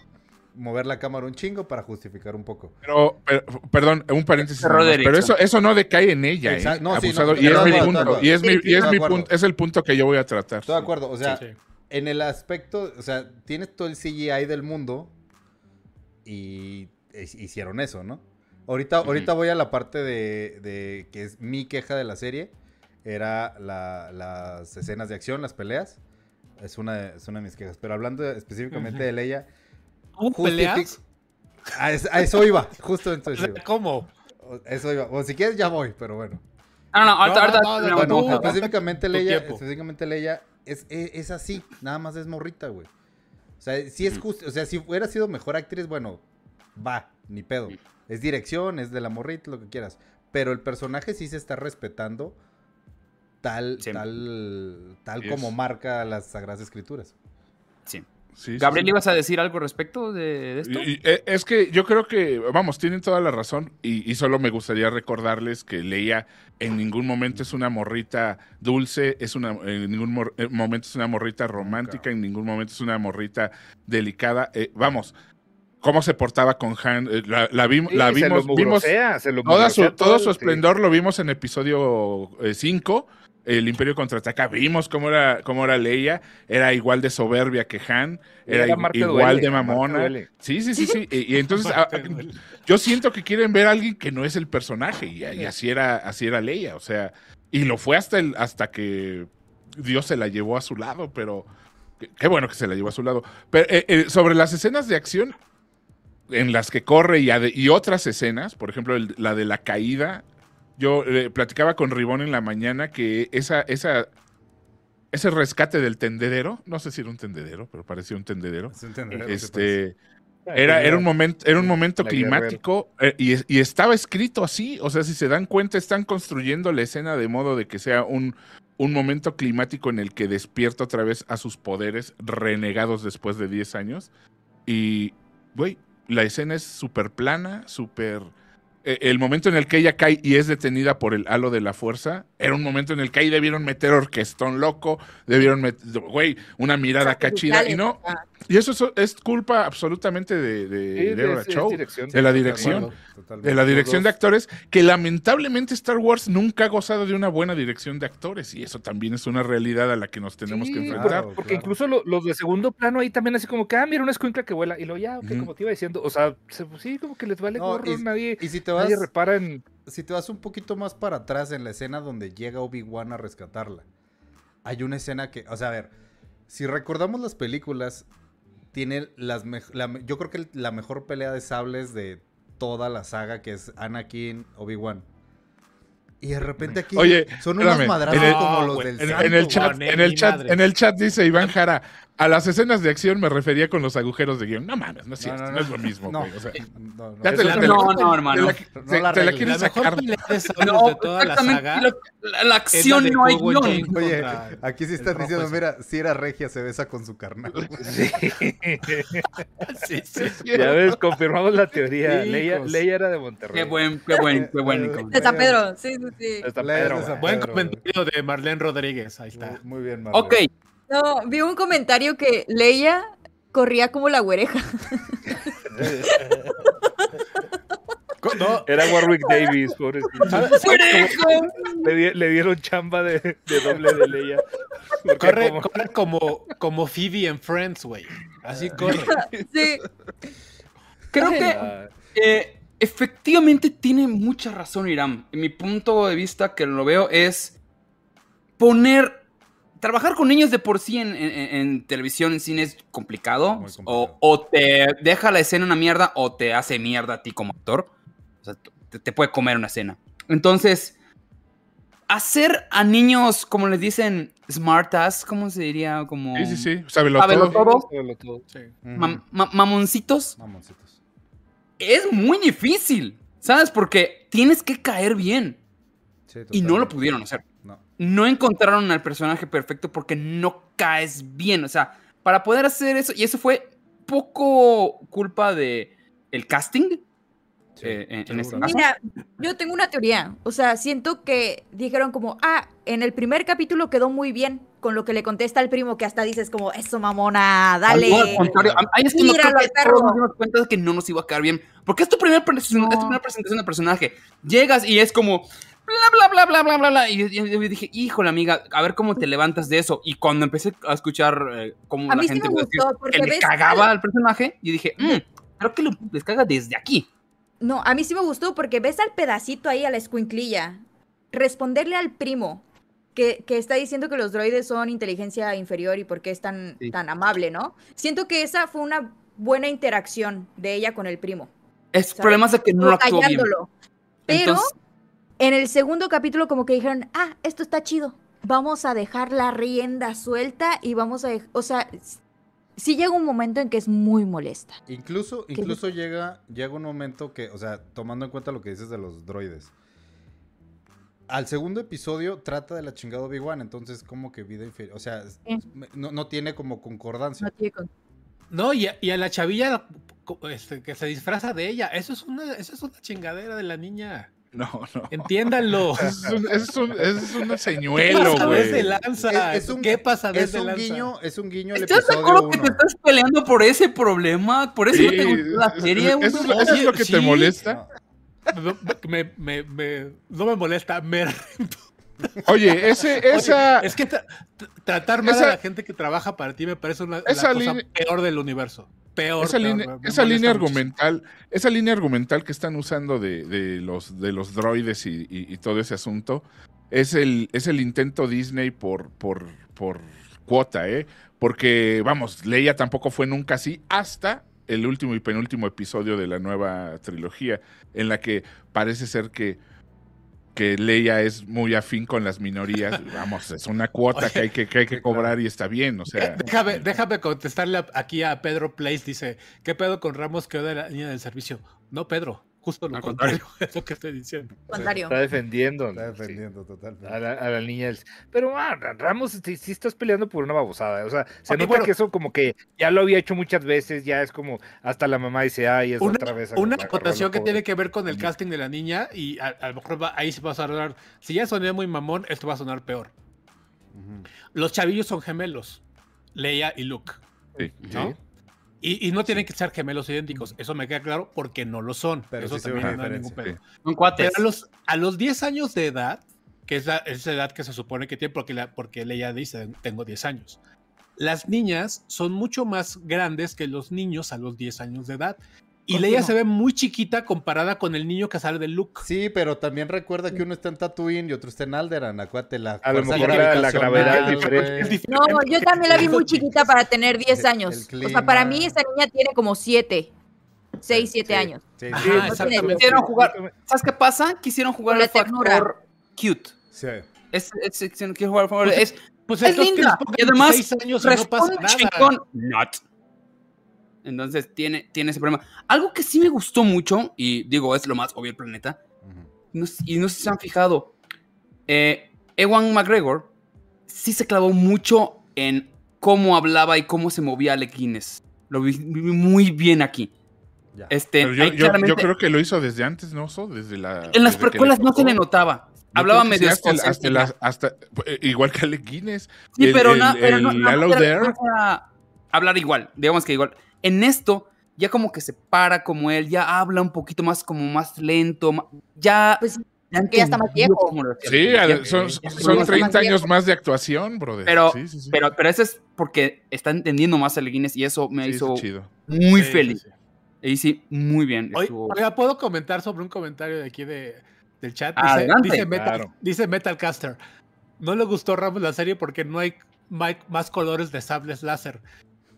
mover la cámara un chingo para justificar un poco. Pero, pero- perdón, un paréntesis. Nada más, pero eso, eso no decae en ella, ¿eh? Exacto, no, sí, Abusado, no, y es mi de punto. Y es mi, y es mi punto, es el punto que yo voy a tratar. Estoy de acuerdo, o sea, Sí. en el aspecto, o sea, tienes todo el CGI del mundo y e- hicieron eso, ¿no? Ahorita, Ujú. ahorita voy a la parte de, de que es mi queja de la serie. Era la- las escenas de acción, las peleas. Es una, de- es una de mis quejas. Pero hablando específicamente de Leia. ¿Cómo peleas? A, es- a eso iba, justo entonces. iba. ¿Cómo? Eso iba. O si quieres ya voy, pero bueno. No, no, ahorita, No, ahorita no, no, terminamos Bueno, específicamente Leia, específicamente Leia es, es, es así, nada más es morrita, güey. O sea, si es justo, o sea, si hubiera sido mejor actriz, bueno, va, ni pedo. Es dirección, es de la morrita, lo que quieras. Pero el personaje sí se está respetando tal, Sí. tal, tal Yes. como marca las Sagradas Escrituras. Sí. Sí, Gabriel, sí. ¿ibas a decir algo respecto de, de esto? Y- y, eh, es que yo creo que, vamos, tienen toda la razón y, y solo me gustaría recordarles que Leia en ningún momento es una morrita dulce, es una, en ningún mor- eh, momento es una morrita romántica, en ningún momento es una morrita delicada. Eh, vamos, cómo se portaba con Han, la, la Sí, la se lo vimos, vimos se lo toda su, todo su sí. esplendor lo vimos en episodio 5. El Imperio contraataca, vimos cómo era, cómo era Leia, era igual de soberbia que Han, era, igual duele, de mamona. Sí, sí, sí, sí. Y, y entonces a- yo siento que quieren ver a alguien que no es el personaje, y, y así era, así era Leia, o sea, y lo fue hasta el, hasta que Dios se la llevó a su lado, pero qué, bueno que se la llevó a su lado. Pero eh, eh, sobre las escenas de acción en las que corre y, otras escenas, por ejemplo, el- la de la caída, yo eh, platicaba con Ribón en la mañana que esa, esa, ese rescate del tendedero, no sé si era un tendedero, pero parecía un tendedero. Es un tendedero, Este, era, era un momento, era un momento La climático eh, y, y estaba escrito así. O sea, si se dan cuenta, están construyendo la escena de modo de que sea un, un momento climático en el que despierta otra vez a sus poderes renegados después de 10 años. Y, güey, la escena es súper plana, súper... eh, El momento en el que ella cae y es detenida por el halo de la fuerza, era un momento en el que ahí debieron meter orquestón loco, debieron meter, güey, una mirada cachida. Y no, y eso es, es culpa absolutamente de, de Sí, es Chow, dirección. de la De dirección, de la dirección de actores, que lamentablemente Star Wars nunca ha gozado de una buena dirección de actores, y eso también es una realidad a la que nos tenemos que enfrentar. Claro, Porque claro. incluso lo- los de segundo plano ahí también así como que, ah, mira una escuincla que vuela. Y lo ya, ok, Ujú. como te iba diciendo. O sea, se- pues sí, como que les vale No, gorro, y- nadie, Y si te vas, nadie repara en... si te vas un poquito más para atrás en la escena donde llega Obi-Wan a rescatarla, hay una escena que, o sea, a ver, si recordamos las películas, tiene las mej- la me- yo creo que la mejor pelea de sables de toda la saga que es Anakin Obi-Wan. Y de repente aquí Oye, son unos madrazos en el- como los del En, santo, en el chat, en el chat, en el chat dice Iván Jara, a las escenas de acción me refería con los agujeros de guion. No mames, no es cierto, no, es lo mismo, No, güey. o sea, no, no. ya te la, te la- no, no, hermano. te- la mejor sacar. pelea de sables No, de toda la saga. lo- la, acción no hay guion. Oye, contra aquí sí están diciendo, mira, si era regia, se besa con su carnal. Sí. Sí, sí. ya ves, confirmamos la teoría. Leia, Leia era de Monterrey. Qué buen, qué buen, qué buen. Eh, comentario. De San Pedro, sí, sí, sí. Está Pedro. Buen comentario de Marlene Rodríguez. Ahí está. Muy bien, Marlene. Ok, No, vi un comentario que Leia corría como la güereja. No, Era Warwick Davis, pobrecito. Le, le dieron chamba de, de doble de Leia. Corre, como- corre como, como Phoebe en Friends, güey. Así corre. Sí. creo que Eh, efectivamente tiene mucha razón Irán. En mi punto de vista que lo veo es poner... Trabajar con niños de por sí en, en- en televisión, en cine es complicado. O, o te deja la escena una mierda o te hace mierda a ti como actor. O sea, te, te puede comer una escena. Entonces, hacer a niños, como les dicen, smartas, ¿cómo se diría? Como Sí, sí, sí, sábelo Sábelo todo. todo. sábelo todo. Sí. Ujú. mam- ma- mamoncitos. Mamoncitos. es muy difícil, ¿sabes? Porque tienes que caer bien. Sí, Y no lo pudieron hacer. No. Encontraron al personaje perfecto porque no caes bien. O sea, para poder hacer eso, y eso fue poco culpa de el casting. Sí, eh, en, en este caso. Mira, yo tengo una teoría. O sea, siento que dijeron como, ah, en el primer capítulo quedó muy bien con lo que le contesta al primo, que hasta dices como, eso mamona, dale. No, al contrario, a- ahí es Míralo creo que todos nos dimos cuenta de que no nos iba a caer bien. Porque es tu presentación, No. es tu primera presentación de personaje. Llegas y es como bla bla bla bla bla bla bla. Y yo, yo- dije, híjole, amiga, a ver cómo te levantas de eso. Y cuando empecé a escuchar eh, cómo A la sí gente me gustó, porque que le cagaba al personaje, yo dije, "Mm, creo que lo- les caga desde aquí. No, a mí sí me gustó porque ves al pedacito ahí, a la escuinclilla, responderle al primo que, que está diciendo que los droides son inteligencia inferior y por qué es tan, Sí. tan amable, ¿no? Siento que esa fue una buena interacción de ella con el primo. El ¿sabes? problema es de que no lo actuó bien. Pero Entonces- en el segundo capítulo como que dijeron, ah, esto está chido. Vamos a dejar la rienda suelta y vamos a... O sea, sí llega un momento en que es muy molesta. Incluso, incluso llega, llega un momento que, o sea, tomando en cuenta lo que dices de los droides. Al segundo episodio trata de la chingada Obi-Wan, entonces como que vida inferior. O sea, no, no tiene como concordancia. No tiene con- No, y a, y a la chavilla este, que se disfraza de ella. Eso es una, eso es una chingadera de la niña. No, no. Entiéndanlo. Es un, es un, ese es un ¿Qué señuelo, pasa güey. desde lanza? Es- es un- ¿Qué pasa Es un lanza? guiño, es un guiño al ¿Estás de acuerdo que te 1. estás peleando por ese problema? ¿Por eso Sí, no te gustó la serie? es- eso, eso es lo que te molesta. Me, me- me- me- no me molesta, me, Oye, ese, Oye, esa. es que tra- tra- tratar mal esa- a la gente que trabaja para ti me parece una la cosa peor del universo. Peor. esa peor, línea, esa argumental, esa línea argumental que están usando de, de los de los droides y, y- y todo ese asunto, es el, es el intento Disney por, por, por cuota, ¿eh? Porque, vamos, Leia tampoco fue nunca así hasta el último y penúltimo episodio de la nueva trilogía, en la que parece ser que, que Leia es muy afín con las minorías. Vamos, es una cuota que hay que, que hay que cobrar y está bien, o sea. Eh, Déjame, déjame contestarle aquí a Pedro Place. Dice: ¿Qué pedo con Ramos que odia la niña del servicio? No, Pedro, justo lo Al contrario, es lo que estoy diciendo. Contrario. Está defendiendo. Está sí, defendiendo totalmente. a, la, a la niña. del- Pero ah, Ramos, sí, sí estás peleando por una babosada. O sea, se nota bueno. que eso como que ya lo había hecho muchas veces. Ya es como hasta la mamá dice, ay, es Una, otra vez. a- una acotación que pobre". tiene que ver con el casting de la niña y a, a lo mejor va- ahí se va a sonar. Si ya soné muy mamón, esto va a sonar peor. Los chavillos son gemelos, Leia y Luke. Sí. ¿no? Y, y no tienen que ser gemelos idénticos, eso me queda claro porque no lo son. Pero eso sí también no hay ningún pedo. Cuates. Pero a los, a los 10 años de edad, que es la, esa edad que se supone que tiene, porque, la, porque Leia dice, tengo 10 años. Las niñas son mucho más grandes que los niños a los 10 años de edad. Y Confirmo. Leia se ve muy chiquita comparada con el niño que sale de Luke. Sí, pero también recuerda que uno está en Tatooine y otro está en Alderaan. Acuérdate, la A lo fuerza mejor la- gravedad es diferente. No, yo también la vi muy chiquita para tener 10 El- años. el o sea, para mí esa niña tiene como 7, 6, 7 Sí, años. Sí, Ajá, sí, no exactamente. Quisieron jugar. ¿Sabes qué pasa? Quisieron jugar al factor ternura. cute. sí. Es, es, es- jugar al factor- Pues, es, Pues es linda. Y además 16 años y no pasa responde nada. chingón. Not. Entonces tiene, tiene ese problema. Algo que sí me gustó mucho, y digo, es lo más obvio del planeta, no y no se han fijado, eh, Ewan McGregor sí se clavó mucho en cómo hablaba y cómo se movía Alec Guinness. Lo vi, muy bien aquí. Ya. Este, yo, creo que lo hizo desde antes, ¿no? Oso? Desde la, en las precuelas no se le notaba. Yo Hablaba medio sí, hasta, el- hasta, escocés, las- hasta- eh, igual que Alec Guinness. Sí, El- pero, no, pero no, no, no era hablar igual, digamos que igual. En esto, ya como que se para como él, ya habla un poquito más, como más lento, ya. Pues ya, que ya está más viejo. Sí, son, ya- son ya- 30 años viejo. más de actuación, brother. Pero, Sí, sí, sí. pero, pero eso es porque está entendiendo más a Guinness y eso me hizo chido. muy Sí, feliz. sí, sí. Y sí, muy bien. Oye, estuvo- oiga, ¿puedo comentar sobre un comentario de aquí de, del chat? Dice, Adelante. dice, Metal, Claro. dice Metalcaster. No le gustó a Ramos la serie porque no hay más colores de sables láser.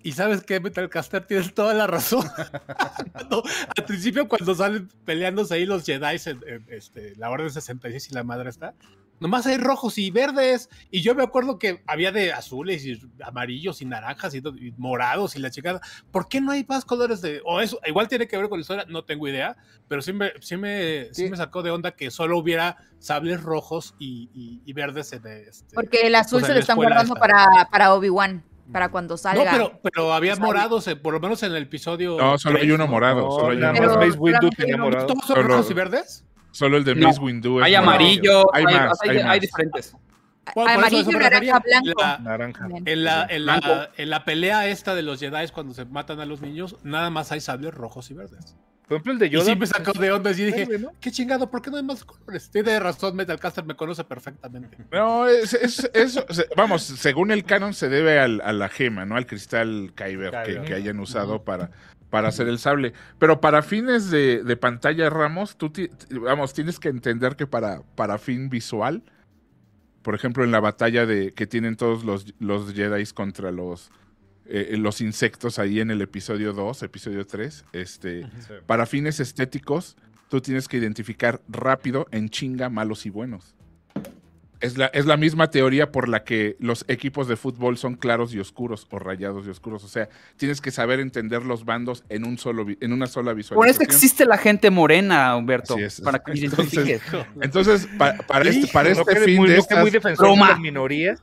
Y sabes qué, Metalcaster, tienes toda la razón. Cuando- al principio, cuando salen peleándose ahí los Jedi en, en, este, la Orden 66 y la madre está, nomás hay rojos y verdes. Y yo me acuerdo que había de azules y amarillos y naranjas y, y morados y la chingada. ¿Por qué no hay más colores de.? O eso, igual tiene que ver con la historia, no tengo idea. Pero sí me, sí me, sí Sí. me sacó de onda que solo hubiera sables rojos y, y- y verdes en este. Porque el azul Pues se lo están guardando esta. para, para Obi-Wan, para cuando No, salga. pero, pero había Sale. morados, eh, por lo menos en el episodio. No, solo hay tres, uno ¿no? morado. No, solo hay uno Pero- morado. Windu tenía morado. ¿Todos son Solo- rojos y verdes? Solo el de No, Mace Windu hay morado. amarillo, Hay hay, más, hay- hay hay más. diferentes. Bueno, Amarillo, naranja, blanco. La- Naranja. En la, en, la, Blanco. en la pelea esta de los Jedi cuando se matan a los niños, nada más hay sables rojos y verdes. Por ejemplo, el de Y Yoda. sí me sacó de onda y dije, ¿no? qué chingado, ¿por qué no hay más colores? Tiene razón, Metalcaster me conoce perfectamente. No, es, es- vamos, según el canon se debe al- a la gema, ¿no? Al cristal Kyber que, hayan usado para, para hacer el sable. Pero para fines de, de pantalla, Ramos, tú ti- vamos, tienes que entender que para, para fin visual, por ejemplo, en la batalla de que tienen todos los, los Jedi contra los, eh, los insectos ahí en el episodio 2, episodio 3, este, Sí. para fines estéticos, tú tienes que identificar rápido en chinga malos y buenos. Es la, es la misma teoría por la que los equipos de fútbol son claros y oscuros o rayados y oscuros. O sea, tienes que saber entender los bandos en, un solo, en una sola Por eso visualización. existe la gente morena, Humberto. Es. Para que Entonces, identifiques. Entonces, pa- para, este, para este que fin muy, de muy estas... defensor de Broma. las minorías.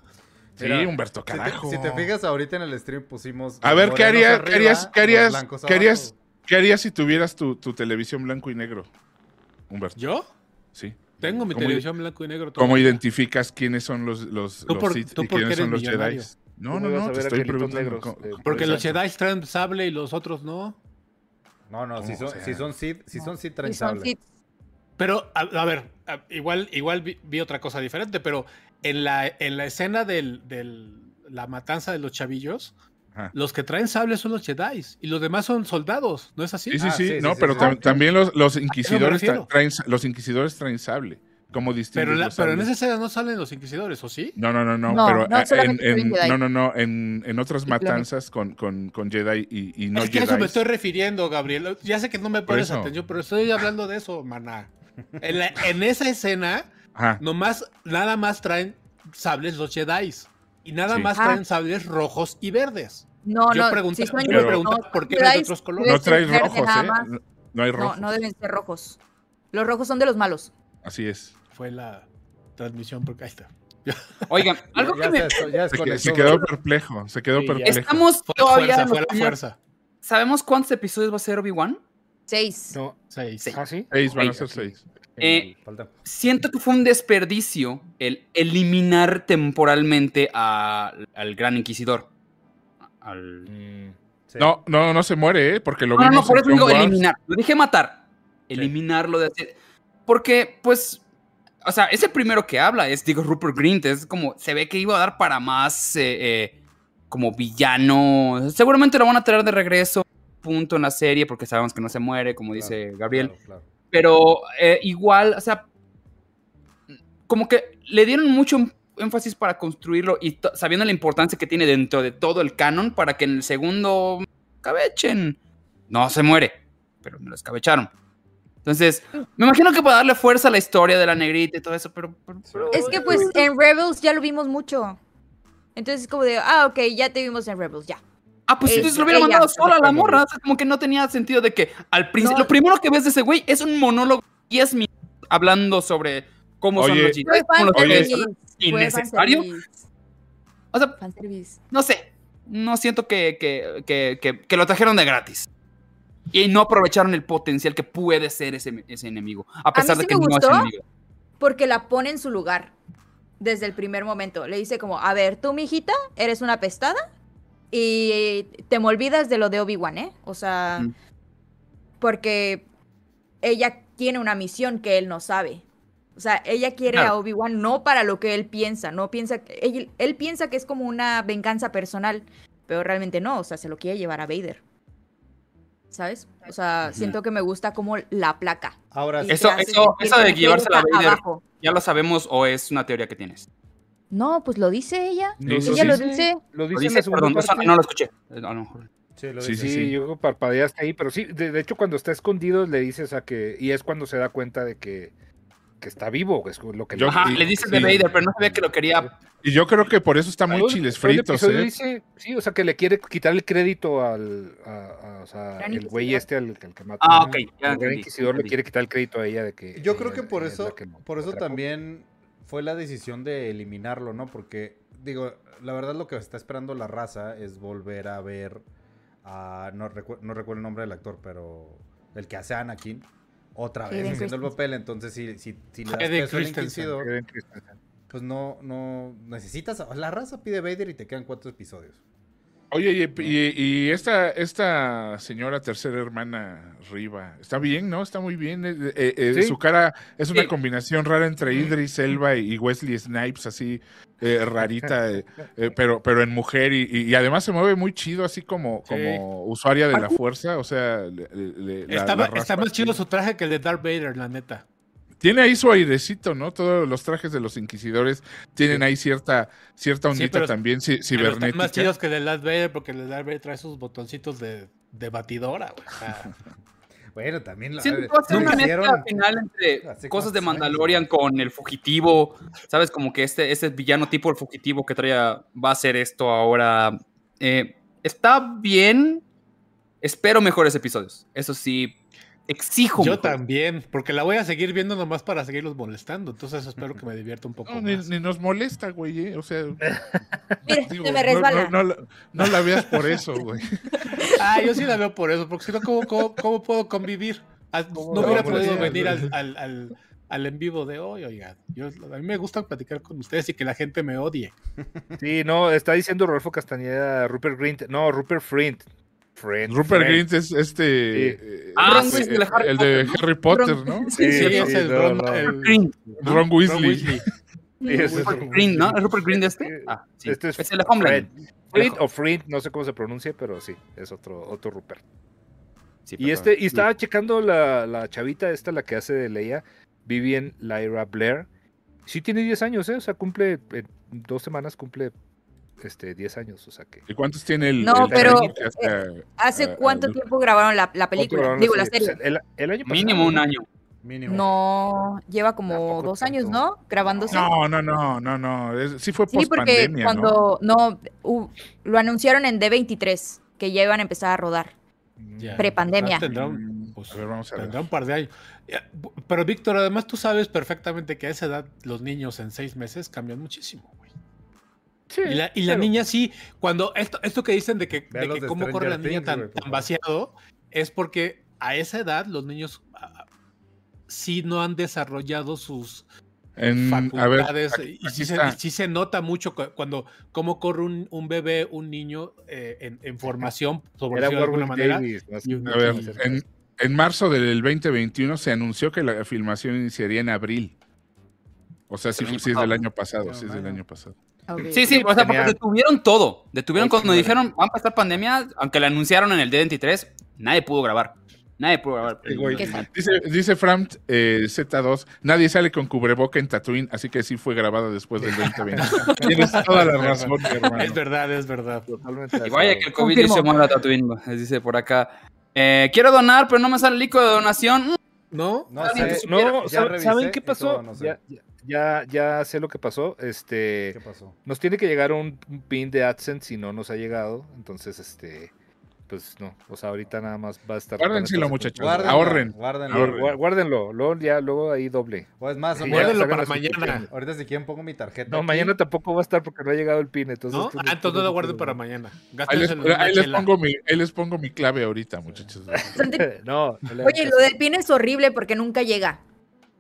Sí, Mira, Humberto, Si te, carajo. si te fijas, ahorita en el stream pusimos. A ver, ¿qué harías, arriba, qué harías, qué harías, qué harías, abajo. qué harías si tuvieras tu, tu televisión blanco y negro? Humberto, ¿Yo? sí. Tengo mi ¿Cómo- televisión blanco y negro. ¿Cómo identificas quiénes son los, los, Tú los por- Sith tú y quiénes son los. Jedi? No, ¿Cómo no, no, te estoy preguntando. negros? co- Eh, co- Porque los. Jedi traen sable y los otros no. No, no, si son, O sea, si son Sith, si son Sith traen sable. Pero, a, a ver, a- igual, igual vi, vi otra cosa diferente, pero en la, en la escena de del, la matanza de los chavillos, Ajá. los que traen sables son los Jedi y los demás son soldados, ¿no es así? Sí, sí, Ah, sí, sí, no, sí, pero sí, tam- sí. también los, los inquisidores traen, los inquisidores traen sable. Como. Pero, la- pero en esa escena no salen los inquisidores, ¿o sí? No, no, no, no, No, pero no, solamente en, en- Jedi. no, no, no, en, en otras matanzas con, con, con Jedi y, y no es que a eso me estoy refiriendo, Gabriel. Ya sé que no me pones atención, pero estoy hablando de eso, maná. En, la- en esa escena, Ajá. nomás, nada más traen sables los Jedi. Y nada Sí. más Ah. traen sables rojos y verdes. No, Yo no, pregunté- si yo me no, por qué no hay otros colores. No traes rojos, ¿eh? No, no hay rojos. no deben ser rojos. Los rojos son de los malos. Así es. Fue la transmisión, porque ahí está. Oigan, algo Ya que me. se- ya Se, quedó perplejo, se quedó Sí, perplejo. Estamos Fue todavía. fuerza, en fue los la primeros- fuerza. ¿Sabemos cuántos episodios va a ser Obi-Wan? Seis. No. Seis. Sí. ¿Ah, sí? Seis, van a Seis, ser seis. Eh. Siento que fue un desperdicio el eliminar temporalmente a- al Gran Inquisidor. Al... Mm, Sí. No, no, no se muere, ¿eh? Porque lo No, no, no, vimos por eso digo Wars. eliminar. Lo dije matar. Eliminarlo de hacer. Porque, pues. O sea, ese primero que habla es, digo, Rupert Grint. Es como. Se ve que iba a dar para más. eh, eh, como villano. Seguramente lo van a traer de regreso. Punto en la serie. Porque sabemos que no se muere, como dice Gabriel. claro, claro. Pero eh, igual, o sea, como que le dieron mucho énfasis para construirlo y to- sabiendo la importancia que tiene dentro de todo el canon para que en el segundo cabechen. No se muere, pero me lo escabecharon. Entonces, me imagino que para darle fuerza a la historia de la negrita y todo eso, pero... pero- pero- Es que pues en Rebels ya lo vimos mucho. Entonces es como de, ah, ok, ya te vimos en Rebels, ya. Ah, pues Es entonces lo hubiera mandado sola a la morra. o sea, como que no tenía sentido de que al principio... No. Lo primero que ves de ese güey es un monólogo de 10 minutos hablando sobre cómo son los Jedi, Fue cómo los Oye, innecesario. O sea, no sé. No siento que, que, que, que- que lo trajeron de gratis. Y no aprovecharon el potencial que puede ser ese, ese enemigo. A pesar mí de que me no es enemigo. Porque la pone en su lugar. Desde el primer momento. Le dice como, a ver, tú, mijita, eres una pestada. Y te me olvidas de lo de Obi-Wan, ¿eh? O sea, Mm. porque ella tiene una misión que él no sabe. O sea, ella quiere Claro. a Obi-Wan no para lo que él piensa, no piensa, que- él, él piensa que es como una venganza personal, pero realmente no, o sea, se lo quiere llevar a Vader. ¿Sabes? O sea, siento que me gusta como la placa. Ahora. Eso- eso- eso de llevársela a Vader. abajo. ¿Ya lo sabemos o es una teoría que tienes? No, pues lo dice ella. Lo ella lo dice. Lo Lo dice en dice, perdón, eso no lo escuché. A lo mejor. Sí, lo Sí, dice. Sí, sí. yo parpadeaste ahí, pero sí, de, de hecho cuando está escondido le dices a que, y es cuando se da cuenta de que, que está vivo, es lo que Yo- Ajá, y- le dices sí. de Vader, pero no sabía que lo quería. Y yo creo que por eso está muy chiles fritos, ¿eh? dice- sí, o sea, que le quiere quitar el crédito al, a- a- o sea, el güey este al, al que mata. Ah, ok. Ya El gran inquisidor le quiere quitar el crédito a ella de que. Yo ella- creo que por eso, que lo por eso también fue la decisión de eliminarlo, ¿no? Porque, digo, la verdad lo que está esperando la raza es volver a ver a, no, recu- no recuerdo el nombre del actor, pero el que hace a Anakin, otra vez haciendo el papel, entonces si, si, si le das Hayden peso al Christensen. Inquisidor, Hayden Christensen. pues no, no necesitas, la raza pide Vader y te quedan cuatro episodios. Oye, y, y- y esta, esta señora tercera hermana Riva, está bien, ¿no? Está muy bien. eh, eh, eh, Sí. Su cara es una Sí. combinación rara entre Idris Elba y Wesley Snipes, así eh, rarita, eh, pero, pero en mujer y, además se mueve muy chido, así como, Sí. como usuaria de la fuerza. O sea, le- le- la- está, la está más chido su traje que el de Darth Vader, la neta. Tiene ahí su airecito, ¿no? Todos los trajes de los inquisidores tienen ahí cierta, cierta ondita pero- también ci- Pero están cibernética. más chidos que el de Darth Vader porque el de Darth Vader trae sus botoncitos de, de batidora, güey. O sea, Bueno, también la Siento una mezcla final entre cosas de Mandalorian con el fugitivo. ¿Sabes? Como que este, este villano tipo el fugitivo que traía va a hacer esto ahora. Eh, está bien. Espero mejores episodios. Eso sí, exijo. yo también, porque la voy a seguir viendo nomás para seguirlos molestando. Entonces espero que me divierta un poco No, ni, más. ni nos molesta, güey, ¿eh? O sea, Mira, digo, se me no- resbala. No, no la- no la veas por eso, güey. Ah, yo sí la veo por eso, porque si no, ¿cómo, cómo, cómo puedo convivir? Ah, No no hubiera podido decir? venir al, al, al, al en vivo de hoy, oiga. Yo, a mí me gusta platicar con ustedes y que la gente me odie. Sí, no, está diciendo Rodolfo Castañeda, Rupert Grint. No, Rupert Frint. Rupert Friend. Grint es este. Sí. eh, Ah, sí, el de Harry el de Potter, ¿no? Harry Potter, Ron- ¿no? Sí, Sí, sí, es el Ron- no. el- Green. Ron Ron Weasley. Weasley. Sí, ese es Rupert Green, ¿no? ¿Es Rupert Green de este? Ah, sí. Este es es el Homeland. Friend o Friend, no sé cómo se pronuncia, pero sí, es otro, otro Rupert. Sí, Y este, y estaba checando la, la chavita esta, la que hace de Leia, Vivian Lyra Blair. Sí tiene 10 años, ¿eh? O sea, cumple, en dos semanas cumple este 10 años, o sea que... ¿Y cuántos tiene el.? No, el pero, hace- ¿Hace Ah, cuánto tiempo grabaron la, la película? Digo, sí, la serie. pues, El, el año pasado. Mínimo un año. Mínimo. No, lleva como dos tanto. años, ¿no? Grabándose. No, no, no, no, no. es- sí fue Sí, post porque pandemia, ¿no? cuando no, lo anunciaron en D23 que ya iban a empezar a rodar. Ya. Prepandemia. Pues, A ver, vamos a ver. tendrá un par de años. Pero Víctor, además tú sabes perfectamente que a esa edad los niños en seis meses cambian muchísimo, güey. Sí, Y la, y la pero- niña sí, cuando esto, esto que dicen de que, Ve de los que de cómo corre la niña Things, tan, vaciado, es porque a esa edad los niños ah, sí no han desarrollado sus En- a ver, facultades aquí- y sí se, está. y sí se nota mucho cu- cuando cómo corre un, un bebé, un niño eh, en, en formación, decirlo de alguna manera. Davis, más- y un- A ver, Sí, en, en marzo del 2021 se anunció que la filmación iniciaría en abril. O sea, sí, El año sí es del año pasado, No, sí es del año pasado. Sí, sí, o sea, porque detuvieron todo. Detuvieron cuando dijeron, van a pasar pandemia, aunque la anunciaron en el D23, nadie pudo grabar. Nadie pudo grabar. Dice, dice Framt eh, Z2, nadie sale con cubreboca en Tatooine, así que sí fue grabada después del 2020. Tienes toda la razón, mi hermano. Es verdad, es verdad. Totalmente Y vaya que el COVID hizo mal a Tatooine, dice por acá. Eh, quiero donar, pero no me sale el icono de donación. ¿No? No sé. que No, ya ¿saben, ¿saben qué pasó? todo, no sé. ya, ya, ya, ya sé lo que pasó. Este, ¿Qué pasó? nos tiene que llegar un, un pin de AdSense si no nos ha llegado. Entonces, este, pues no. O sea, ahorita nada más va a estar. Guárdenselo, muchachos. Guárdenlo, ahorren. Guárdenlo. Ahorren, guá- Guárdenlo. Luego, ya, luego ahí doble. O es más, Sí, Guárdenlo para mañana. ahorita si quieren pongo mi tarjeta. No, aquí. mañana tampoco va a estar porque no ha llegado el pin. Entonces, ¿No? tú- Ah, entonces no lo guarden para mañana. Ahí les, ahí les pongo mi, ahí les pongo mi clave ahorita, muchachos. No, no Oye, lo del pin es horrible porque nunca llega.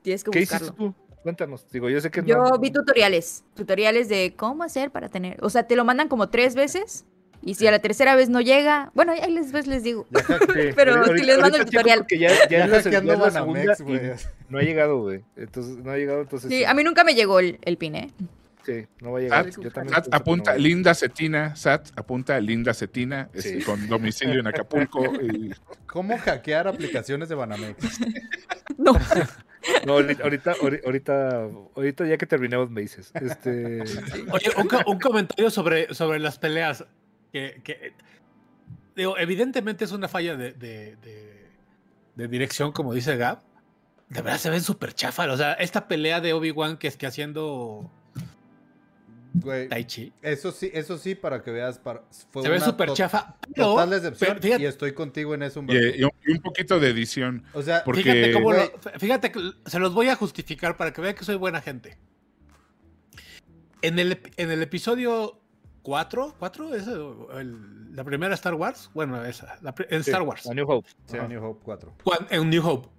Tienes que ¿Qué hiciste buscarlo. tú? Cuéntanos. Digo, yo sé que Yo no- vi tutoriales, tutoriales de cómo hacer para tener, o sea, te lo mandan como tres veces y si a la tercera vez no llega, bueno, ahí les ves les digo. Ya, ja- Sí, Pero ahorita- si les mando el tutorial. porque ya, ya ya es la, se- hackeando ya es la segunda güey. no ha llegado, güey. Entonces, no ha llegado, entonces. Sí, a mí nunca me llegó el, el pin, ¿eh? Sí, no va a llegar. Sat, Yo también Sat que apunta no va a Linda Cetina, Sat apunta Linda Cetina, Sí. con domicilio en Acapulco. y- ¿Cómo hackear aplicaciones de Banamex? No. No, ahorita, ahorita, ahori- ahorita, ya que terminemos me dices. Este, Oye, un, co- un comentario sobre, sobre las peleas. Que, digo, evidentemente es una falla de, de- de- de dirección, como dice Gab. De verdad se ven súper chafas. O sea, esta pelea de Obi-Wan que es que haciendo Güey, Tai Chi. eso sí, eso sí, para que veas, para, fue Se ve súper chafa. Pero, Total decepción pero fíjate, y estoy contigo en eso, y, un, y un poquito de edición. O sea, porque- fíjate cómo lo- fíjate que se los voy a justificar para que vean que soy buena gente. En el, en el episodio 4, ¿4? ¿Es el- la primera Star Wars? Bueno, esa, la en sí, Star Wars. a New Hope. sí, New Hope 4. Cuan- en New Hope.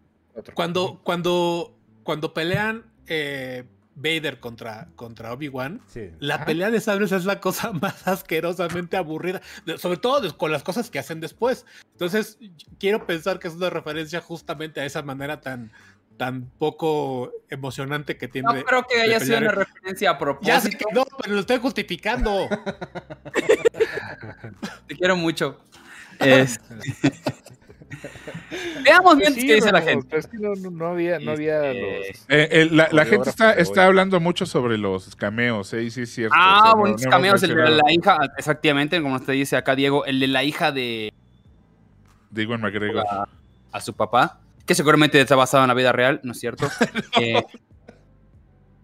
Cuando, cuando, cuando pelean eh, Vader contra, contra Obi-Wan, Sí. la Ajá. pelea de sables es la cosa más asquerosamente aburrida, sobre todo con las cosas que hacen después. Entonces, quiero pensar que es una referencia justamente a esa manera tan, tan poco emocionante que tiene. No creo que haya sido una referencia a Ya propósito. sé que no, pero lo estoy justificando. Te quiero mucho. Es- Veamos bien Pues sí, qué dice la gente. pero es que no, había, no había Este, los. Eh, eh, la, la gente está, está hablando mucho sobre los cameos, ¿eh? Y sí es cierto. o Ah, sea, no- bonitos cameos. El de la hija, exactamente, como usted dice acá, Diego, el de la hija de de Iwan McGregor. a, a su papá, que seguramente está basado en la vida real, ¿no es cierto? Eh,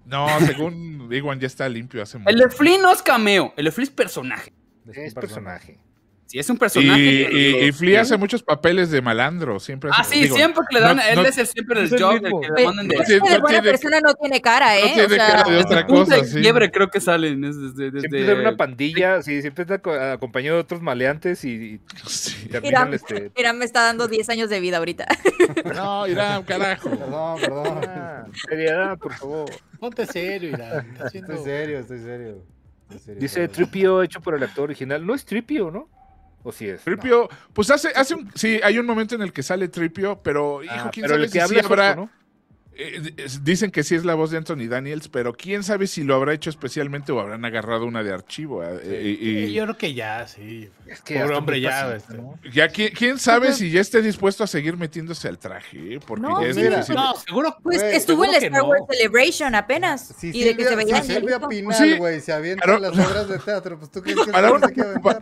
No, según Iwan ya está limpio hace el mucho. de Flynn no es cameo, el de Flynn es personaje. Es personaje. Sí, es un Y, personaje. y, y que- Flea hace muchos papeles de malandro, siempre hace- Ah, sí, digo, siempre que le dan, no- él no- es el, siempre el job, el que le mandan de... no ese de buena tiene- persona no tiene cara, ¿eh? no tiene o sea, cara de otra cosa, de sí. fiebre creo que salen es desde, desde- Siempre está en una pandilla, sí, siempre está co- acompañado de otros maleantes y, y terminan Mira. este. Mira, me está dando 10 años de vida ahorita. No, irá, carajo. Perdón, perdón. Ah, seriedad, por favor. Ponte serio, Irán. Estoy serio, estoy serio. Estoy serio, Dice. Tripio hecho por el actor original. No es Tripio, ¿no? ¿O sí es? Tripio, pues hace, hace un, sí, hay un momento en el que sale Tripio, pero hijo, Ah, quién pero sabe el si que sí habla habrá. ¿no? Eh, es- dicen que sí es la voz de Anthony Daniels, pero quién sabe si lo habrá hecho especialmente o habrán agarrado una de archivo. eh, y- y- Sí, yo creo que ya, sí. Es que Pobre hombre, ya. paciente, este. ¿no? ya quién, quién sabe si ya esté dispuesto a seguir metiéndose al traje, eh, porque No, ya es sí, difícil. No, seguro. Pues estuvo en la Star no. Wars Celebration apenas. Si y de que se veía Silvia el- Pinal, Sí. güey, se avienta Pero- las obras de teatro, pues tú crees que Para un,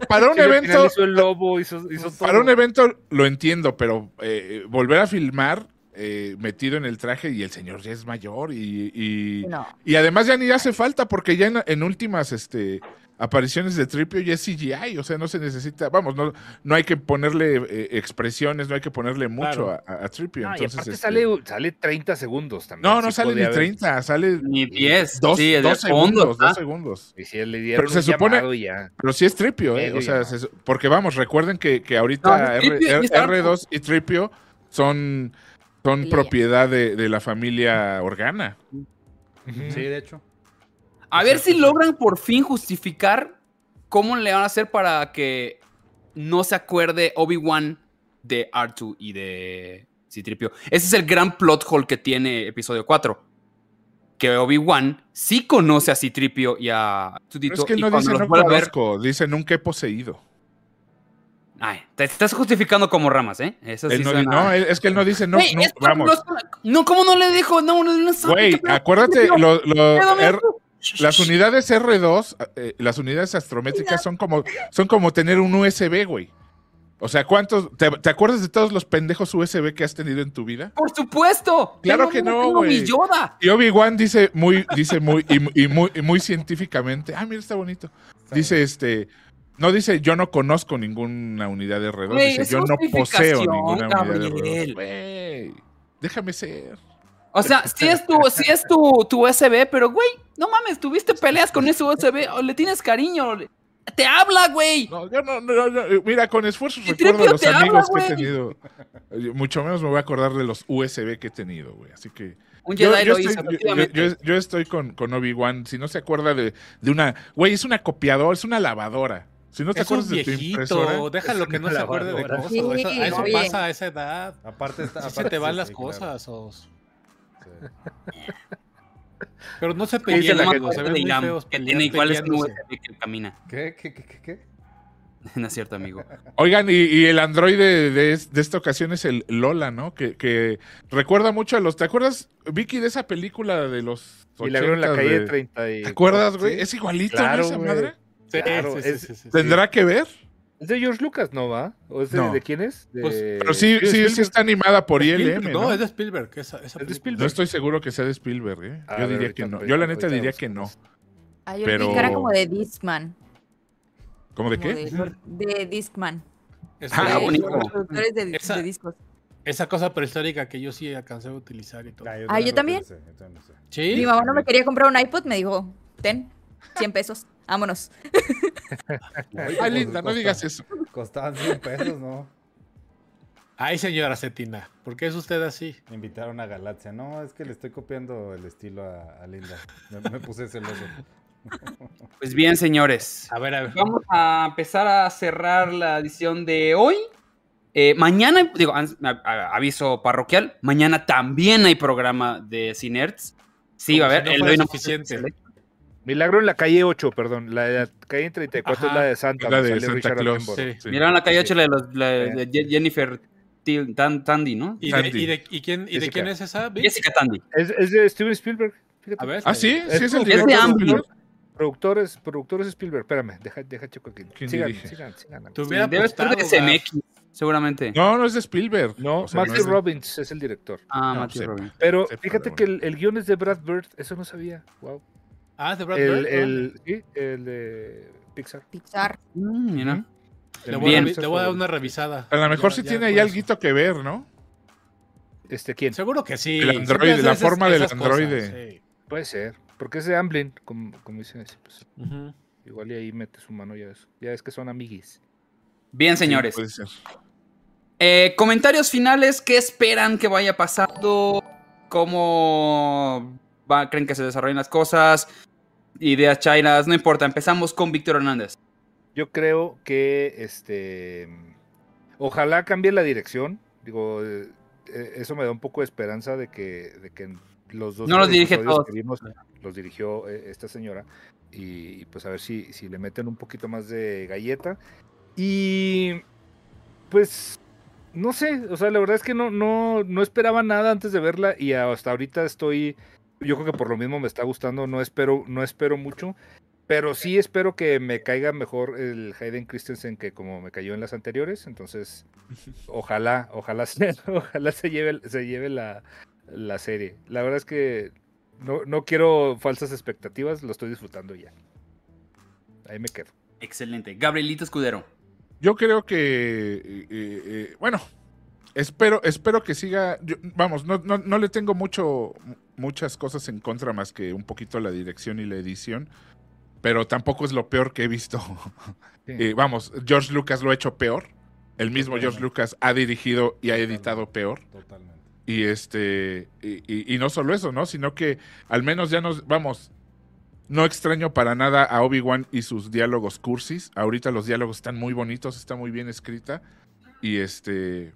para un Sí, evento, hizo el lobo, hizo, hizo todo. para un evento lo entiendo, pero eh, volver a filmar eh, metido en el traje y el señor ya es mayor y, y, No. y además ya ni hace falta porque ya en, en últimas este apariciones de Tripio ya es CGI, o sea, no se necesita, vamos, no, no hay que ponerle eh, expresiones, no hay que ponerle mucho Claro. a, a- Tripio. No, y entonces, aparte este, sale, sale 30 segundos también. no, no sale ni podía haber- 30, sale Ni 10. dos, sí, segundos, ¿ah? dos segundos. Y si Pero se supone- ya. Pero sí es Tripio, ¿eh? O sea, se- porque vamos, recuerden que, que ahorita No, R, R- Star- R2 y Tripio son, son propiedad de, de la familia Organa. Sí, de hecho. A ver si logran por fin justificar cómo le van a hacer para que no se acuerde Obi-Wan de R2 y de Citripio. Ese es el gran plot hole que tiene episodio 4. Que Obi-Wan sí conoce a Citripio y a Pero Tutito. es que y no cuando dice no a ver- conozco, dice nunca he poseído. Ay, te estás justificando como ramas, ¿eh? Eso sí no, suena- no, es que él no dice no, no, es- vamos. No, ¿cómo no le dijo? No, no, no Güey, acuérdate, lo- R- las unidades R2, eh, las unidades astrométricas son como, son como tener un USB, güey. O sea, ¿cuántos? Te, te acuerdas de todos los pendejos USB que has tenido en tu vida? Por supuesto. Claro Tengo- que no, güey. Y Obi-Wan dice muy, dice muy, y, y muy, y muy científicamente, ah, mira, está bonito. Dice este, no dice yo no conozco ninguna unidad de R2, Güey, dice yo no poseo ninguna unidad de. R2. Güey, déjame ser. O sea, sí es tu, sí es tu, tu USB, pero güey, no mames, tuviste peleas con ese USB, o le tienes cariño, te habla, güey. No, yo no, no, no, mira, con esfuerzos Y recuerdo los habla, amigos que he tenido. Eh, Mucho menos me voy a acordar de los USB que he tenido, güey. Así que. Un Yo, Jedi yo lo estoy, hizo, yo- efectivamente. yo- yo estoy con, con Obi-Wan. Si no se acuerda de, de una. Güey, es una copiadora, es una lavadora. Si no te Es un acuerdas de tu impresora. viejito, déjalo que no se acuerde de cosas. Sí, eso a eso oye. pasa a esa edad. Aparte está. Así se aparte te van sí, las sí, claro. cosas. Os. Sí. Pero no se dice peleen, la amigos, gente? se ven muy Digamos, feos que tiene igual es que camina. ¿Qué? ¿Qué? ¿Qué? ¿Qué? qué? No es cierto, amigo. Oigan, y, y el androide de, es- de esta ocasión es el Lola, ¿no? Que, que recuerda mucho a los. ¿Te acuerdas, Vicky, de esa película de los. Milagro en la 80s calle de- 30 y... ¿Te acuerdas, güey? Sí. Es igualito, Claro, ¿no? Esa güey. madre. Sí, Claro, sí, sí, es- sí, sí, sí. ¿Tendrá que ver? Es de George Lucas, ¿no va? ¿O es de, No. de quién es? De- Pues, Pero sí, sí, sí está animada por ILM, no, ¿no? es de Spielberg. Esa, esa Es de película. Spielberg. No estoy seguro que sea de Spielberg, ¿eh? Yo ver, diría que no. Yo la neta diría vamos que no. Ah, yo Pero- cara como de Discman. ¿Cómo de como qué? De, de Discman. Esa- Ah, De- bonito. los productores de, Esa- de discos. Esa cosa prehistórica que yo sí alcancé a utilizar y todo. Ah, Ah, yo también. lo pensé, yo también. Sí. Mi mamá no me quería comprar un iPod, me dijo, ten, 100 pesos, vámonos. Ay, linda, no digas eso. Costaban 100 pesos, ¿no? Ay, señora Cetina, ¿por qué es usted así? Me invitaron a Galaxia. No, es que le estoy copiando el estilo a, a Linda. Me, me puse celoso. Pues bien, señores. A ver, a ver. Vamos a empezar a cerrar la edición de hoy. Eh, mañana, digo, aviso parroquial, mañana también hay programa de Cinerts. Sí, Como va a si haber. no el fuera hoy no suficiente. Milagro en la calle 8, perdón. La de la calle 34 es Ajá. la de Santa. La de Santa Richard Claus. Sí. Sí. Miraron la calle Sí. 8 la de, los- la de Je- Jennifer Tan- Tandy, ¿no? ¿Y de, Sandy. y de- y quién, y de Jessica. quién es esa? Vic? Jessica Tandy. Es, es de Steven Spielberg. fíjate. A ver. Ah, sí, sí es el Es director de de. Spielberg. Productores, productores Spielberg. Espérame, deja, deja checo aquí. ¿Quién Sigan, sigan, sigan. Debe estar de. SMX, seguramente. No, no es de Spielberg. No, O sea, Matthew es de- Robbins es el director. Ah, No, Matthew. Robbins. Pero Sepa, fíjate que el, el guion es de Brad Bird. Eso no sabía. Wow. Ah, de Brad El, Bird, el, sí, el de Pixar. Pixar. Mm, mira. Le voy, a, Bien. revi- le voy a dar una revisada. A lo mejor Ya- sí ya tiene ahí algo que ver, ¿no? Este, ¿quién? Seguro que sí. El androide, la esas- forma del esas cosas, androide. sí. Puede ser. Porque es de Amblin, como, como dicen así. Pues, igual y ahí mete su mano ya eso. Ya es que son amiguis. Bien, señores. Sí, puede ser. Eh, comentarios finales, ¿qué esperan que vaya pasando? ¿Cómo va- creen que se desarrollen las cosas? Ideas chinas, no importa. Empezamos con Víctor Hernández. yo creo que este ojalá cambie la dirección. Digo, eh, eh, eso me da un poco de esperanza de que, de que los dos No los dirige todos. vimos los dirigió eh, esta señora. Y, y, pues a ver si, si le meten un poquito más de galleta. Y pues no sé, o sea, la verdad es que no, no, no esperaba nada antes de verla y hasta ahorita estoy, yo creo que por lo mismo me está gustando, no espero, no espero mucho, pero sí espero que me caiga mejor el Hayden Christensen que como me cayó en las anteriores, entonces ojalá, ojalá se, ojalá se lleve, se lleve la, la serie. La verdad es que no, no quiero falsas expectativas, lo estoy disfrutando ya. Ahí me quedo. Excelente. Gabrielito Escudero. Yo creo que, eh, eh, bueno, espero, espero que siga. yo- vamos, no, no, no le tengo mucho, muchas cosas en contra más que un poquito la dirección y la edición, pero tampoco es lo peor que he visto. Sí. Eh, vamos, George Lucas lo ha hecho peor. El mismo George Lucas ha dirigido y ha editado peor. Totalmente. Y este, y, y- y no solo eso, ¿no? Sino que al menos ya nos, vamos, no extraño para nada a Obi-Wan y sus diálogos cursis. Ahorita los diálogos están muy bonitos, está muy bien escrita. Y este,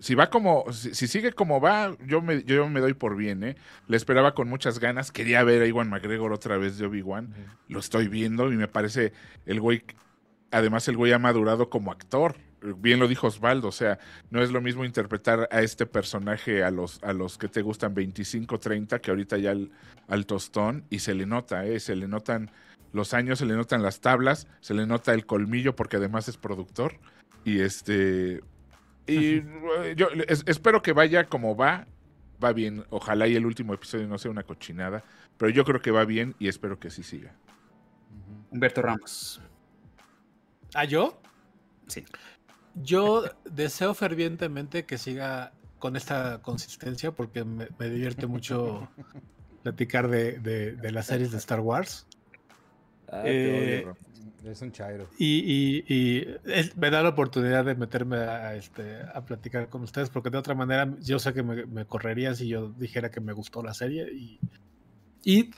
si va como, si, si sigue como va, yo me, yo me doy por bien, ¿eh? Le esperaba con muchas ganas. Quería ver a Iwan McGregor otra vez de Obi-Wan. Lo estoy viendo y me parece el güey, además el güey ha madurado como actor. Bien lo dijo Osvaldo, o sea, no es lo mismo interpretar a este personaje a los, a los que te gustan 25, 30, que ahorita ya al, al tostón, y se le nota, ¿eh? se le notan los años, se le notan las tablas, se le nota el colmillo porque además es productor. Y este. Y eh, yo es- espero que vaya como va. Va bien. Ojalá y el último episodio no sea una cochinada. Pero yo creo que va bien y espero que sí siga. Humberto Ramos. ¿Ah, yo? Sí. Yo deseo fervientemente que siga con esta consistencia porque me, me divierte mucho platicar de, de- de las series de Star Wars. Ah, Eh, odio. Es un chairo. Y, y- y es- me da la oportunidad de meterme a, este, a platicar con ustedes, porque de otra manera yo sé que me, me correrían si yo dijera que me gustó la serie. Y, y,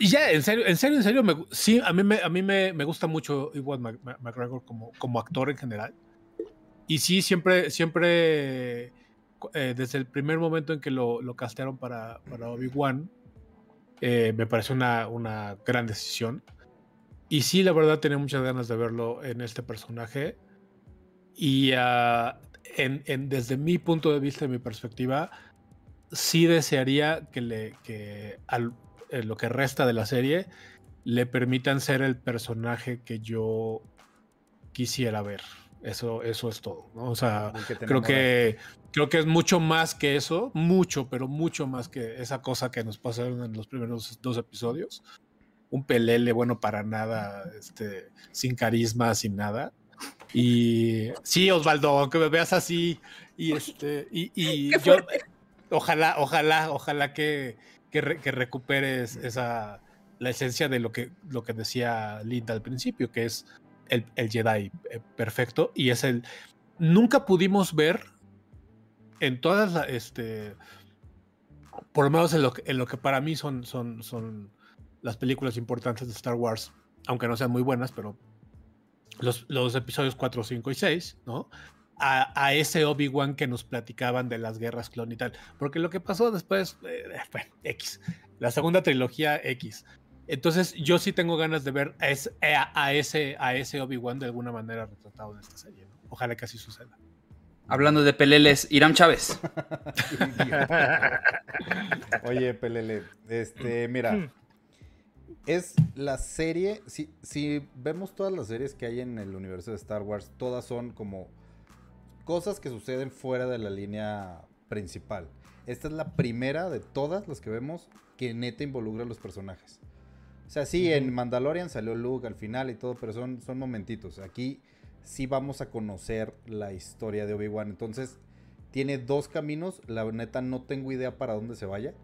y ya, en serio, en serio, en serio, me sí, a mí me, a mí me, me gusta mucho Mac- McGregor como, como actor en general. Y sí, siempre, siempre, eh, desde el primer momento en que lo, lo castearon para, para Obi-Wan, eh, me pareció una, una gran decisión. Y sí, la verdad tenía muchas ganas de verlo en este personaje. Y ah, en, en- desde mi punto de vista y mi perspectiva, sí desearía que, le, que al- en lo que resta de la serie le permitan ser el personaje que yo quisiera ver. Eso, eso es todo. ¿no? O sea, que creo que creo que es mucho más que eso, mucho, pero mucho más que esa cosa que nos pasaron en los primeros dos episodios. Un pelele bueno para nada, este, sin carisma, sin nada. Y sí, Osvaldo, aunque me veas así, y este, y, y yo, ojalá, ojalá, ojalá que, que, re- que recuperes esa la esencia de lo que, lo que decía Linda al principio, que es el, el Jedi eh, perfecto, y es el nunca pudimos ver en todas las, este, por lo menos en lo que, en lo que para mí son, son, son las películas importantes de Star Wars, aunque no sean muy buenas, pero los, los episodios 4, 5 y 6, ¿no? A, a ese Obi-Wan que nos platicaban de las guerras clon y tal. Porque lo que pasó después, eh, bueno, X. La segunda trilogía X. Entonces yo sí tengo ganas de ver a ese, a, a ese, a ese Obi-Wan de alguna manera retratado en esta serie. ¿no? Ojalá que así suceda. Hablando de peleles, Irán Chávez. Oye, Pelele, este, mira, es la serie, si, si vemos todas las series que hay en el universo de Star Wars, todas son como cosas que suceden fuera de la línea principal. Esta es la primera de todas las que vemos que neta involucra a los personajes. O sea, sí, en Mandalorian salió Luke al final y todo, pero son, son momentitos. Aquí sí vamos a conocer la historia de Obi-Wan. Entonces, tiene dos caminos. La neta no tengo idea para dónde se vaya.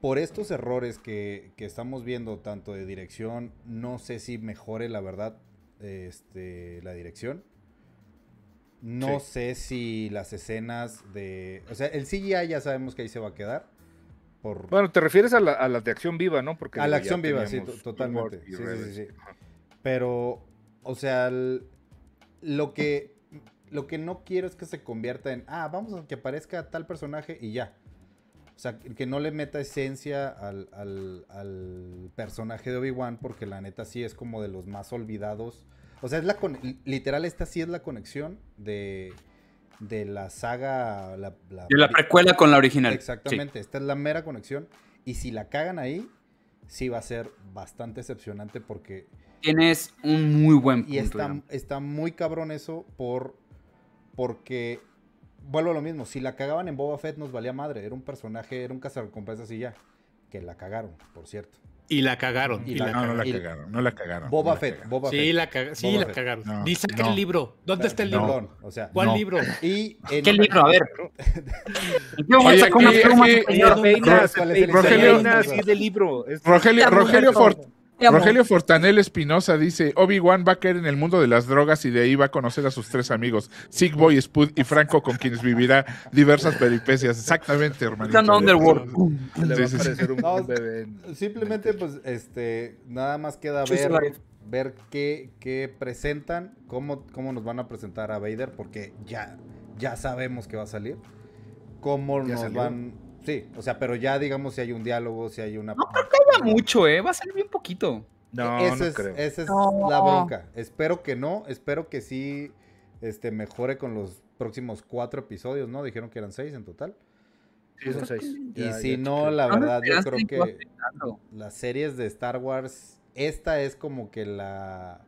Por estos errores que, que estamos viendo, tanto de dirección, no sé si mejore la verdad este, la dirección. No sé si las escenas de... O sea, el CGI ya sabemos que ahí se va a quedar. Por, Bueno, te refieres a la, a la de acción viva, ¿no? Porque A la acción viva, sí, totalmente. Sí, sí, sí. Pero o sea, el- lo que lo que no quiero es que se convierta en, ah, vamos a que aparezca tal personaje y ya. O sea, que no le meta esencia al, al- al personaje de Obi-Wan, porque la neta sí es como de los más olvidados. O sea, es la con- literal, esta sí es la conexión de, de la saga. La, la- De la precuela con la original. Exactamente, esta es la mera conexión. Y si la cagan ahí, sí va a ser bastante decepcionante porque. Tienes un muy buen punto. y está, está muy cabrón eso por porque vuelvo a lo mismo, si la cagaban en Boba Fett nos valía madre, era un personaje, era un cazarrecompensas y ya, que la cagaron, por cierto. Y la cagaron. Y Y la- la No, no la Y- cagaron, no la cagaron. Boba no la Fett, cagaron. Boba Sí, Fett. la, caga- sí, Boba la Fett. cagaron. No, saca no. el libro. ¿Dónde está el libro? O sea, ¿Cuál No. libro? y en- ¿Qué libro? A ver. ¿En qué momento Oye, sacó es el Rogelio- Rogelio, amo, Rogelio, Rogelio Fortanel Espinosa dice, Obi-Wan va a caer en el mundo de las drogas y de ahí va a conocer a sus tres amigos, Sick Boy, Spud y Franco, con quienes vivirá diversas peripecias. Exactamente, hermanito. Underworld. Le va a Sí, sí, sí. aparecer un, No, un bebé. en- Simplemente, pues, este, nada más queda ver, ver qué, qué presentan, cómo, cómo nos van a presentar a Vader, porque ya, ya sabemos que va a salir. Cómo Ya nos salió. van. Sí, o sea, pero ya digamos si hay un diálogo, si hay una. No creo que haya mucho, ¿eh? Va a ser bien poquito. No, esa no es, creo. esa es No. la bronca. Espero que no, espero que sí este, mejore con los próximos cuatro episodios, ¿no? Dijeron que eran seis en total. Sí, son seis. y Ya- si ya no, la ¿Dónde verdad, yo creo que las series de Star Wars, esta es como que la,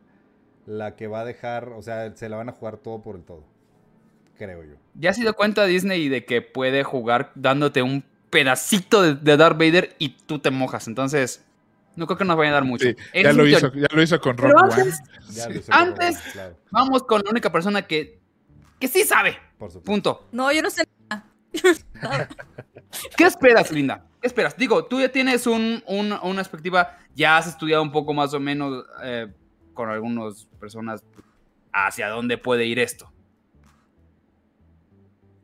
la que va a dejar, o sea, se la van a jugar todo por el todo. Creo yo. Ya se dio cuenta Disney de que puede jugar dándote un pedacito de, de Darth Vader y tú te mojas. Entonces, no creo que nos vaya a dar mucho. Sí, ya, lo hizo, ya lo hizo con Rock One. antes, Ya lo hizo Antes- Rogue One, claro, vamos con la única persona que, que sí sabe. por. Punto. No, yo no sé. ¿Qué esperas, Linda? ¿Qué esperas? Digo, tú ya tienes un, un- una perspectiva, ya has estudiado un poco más o menos eh, con algunas personas hacia dónde puede ir esto.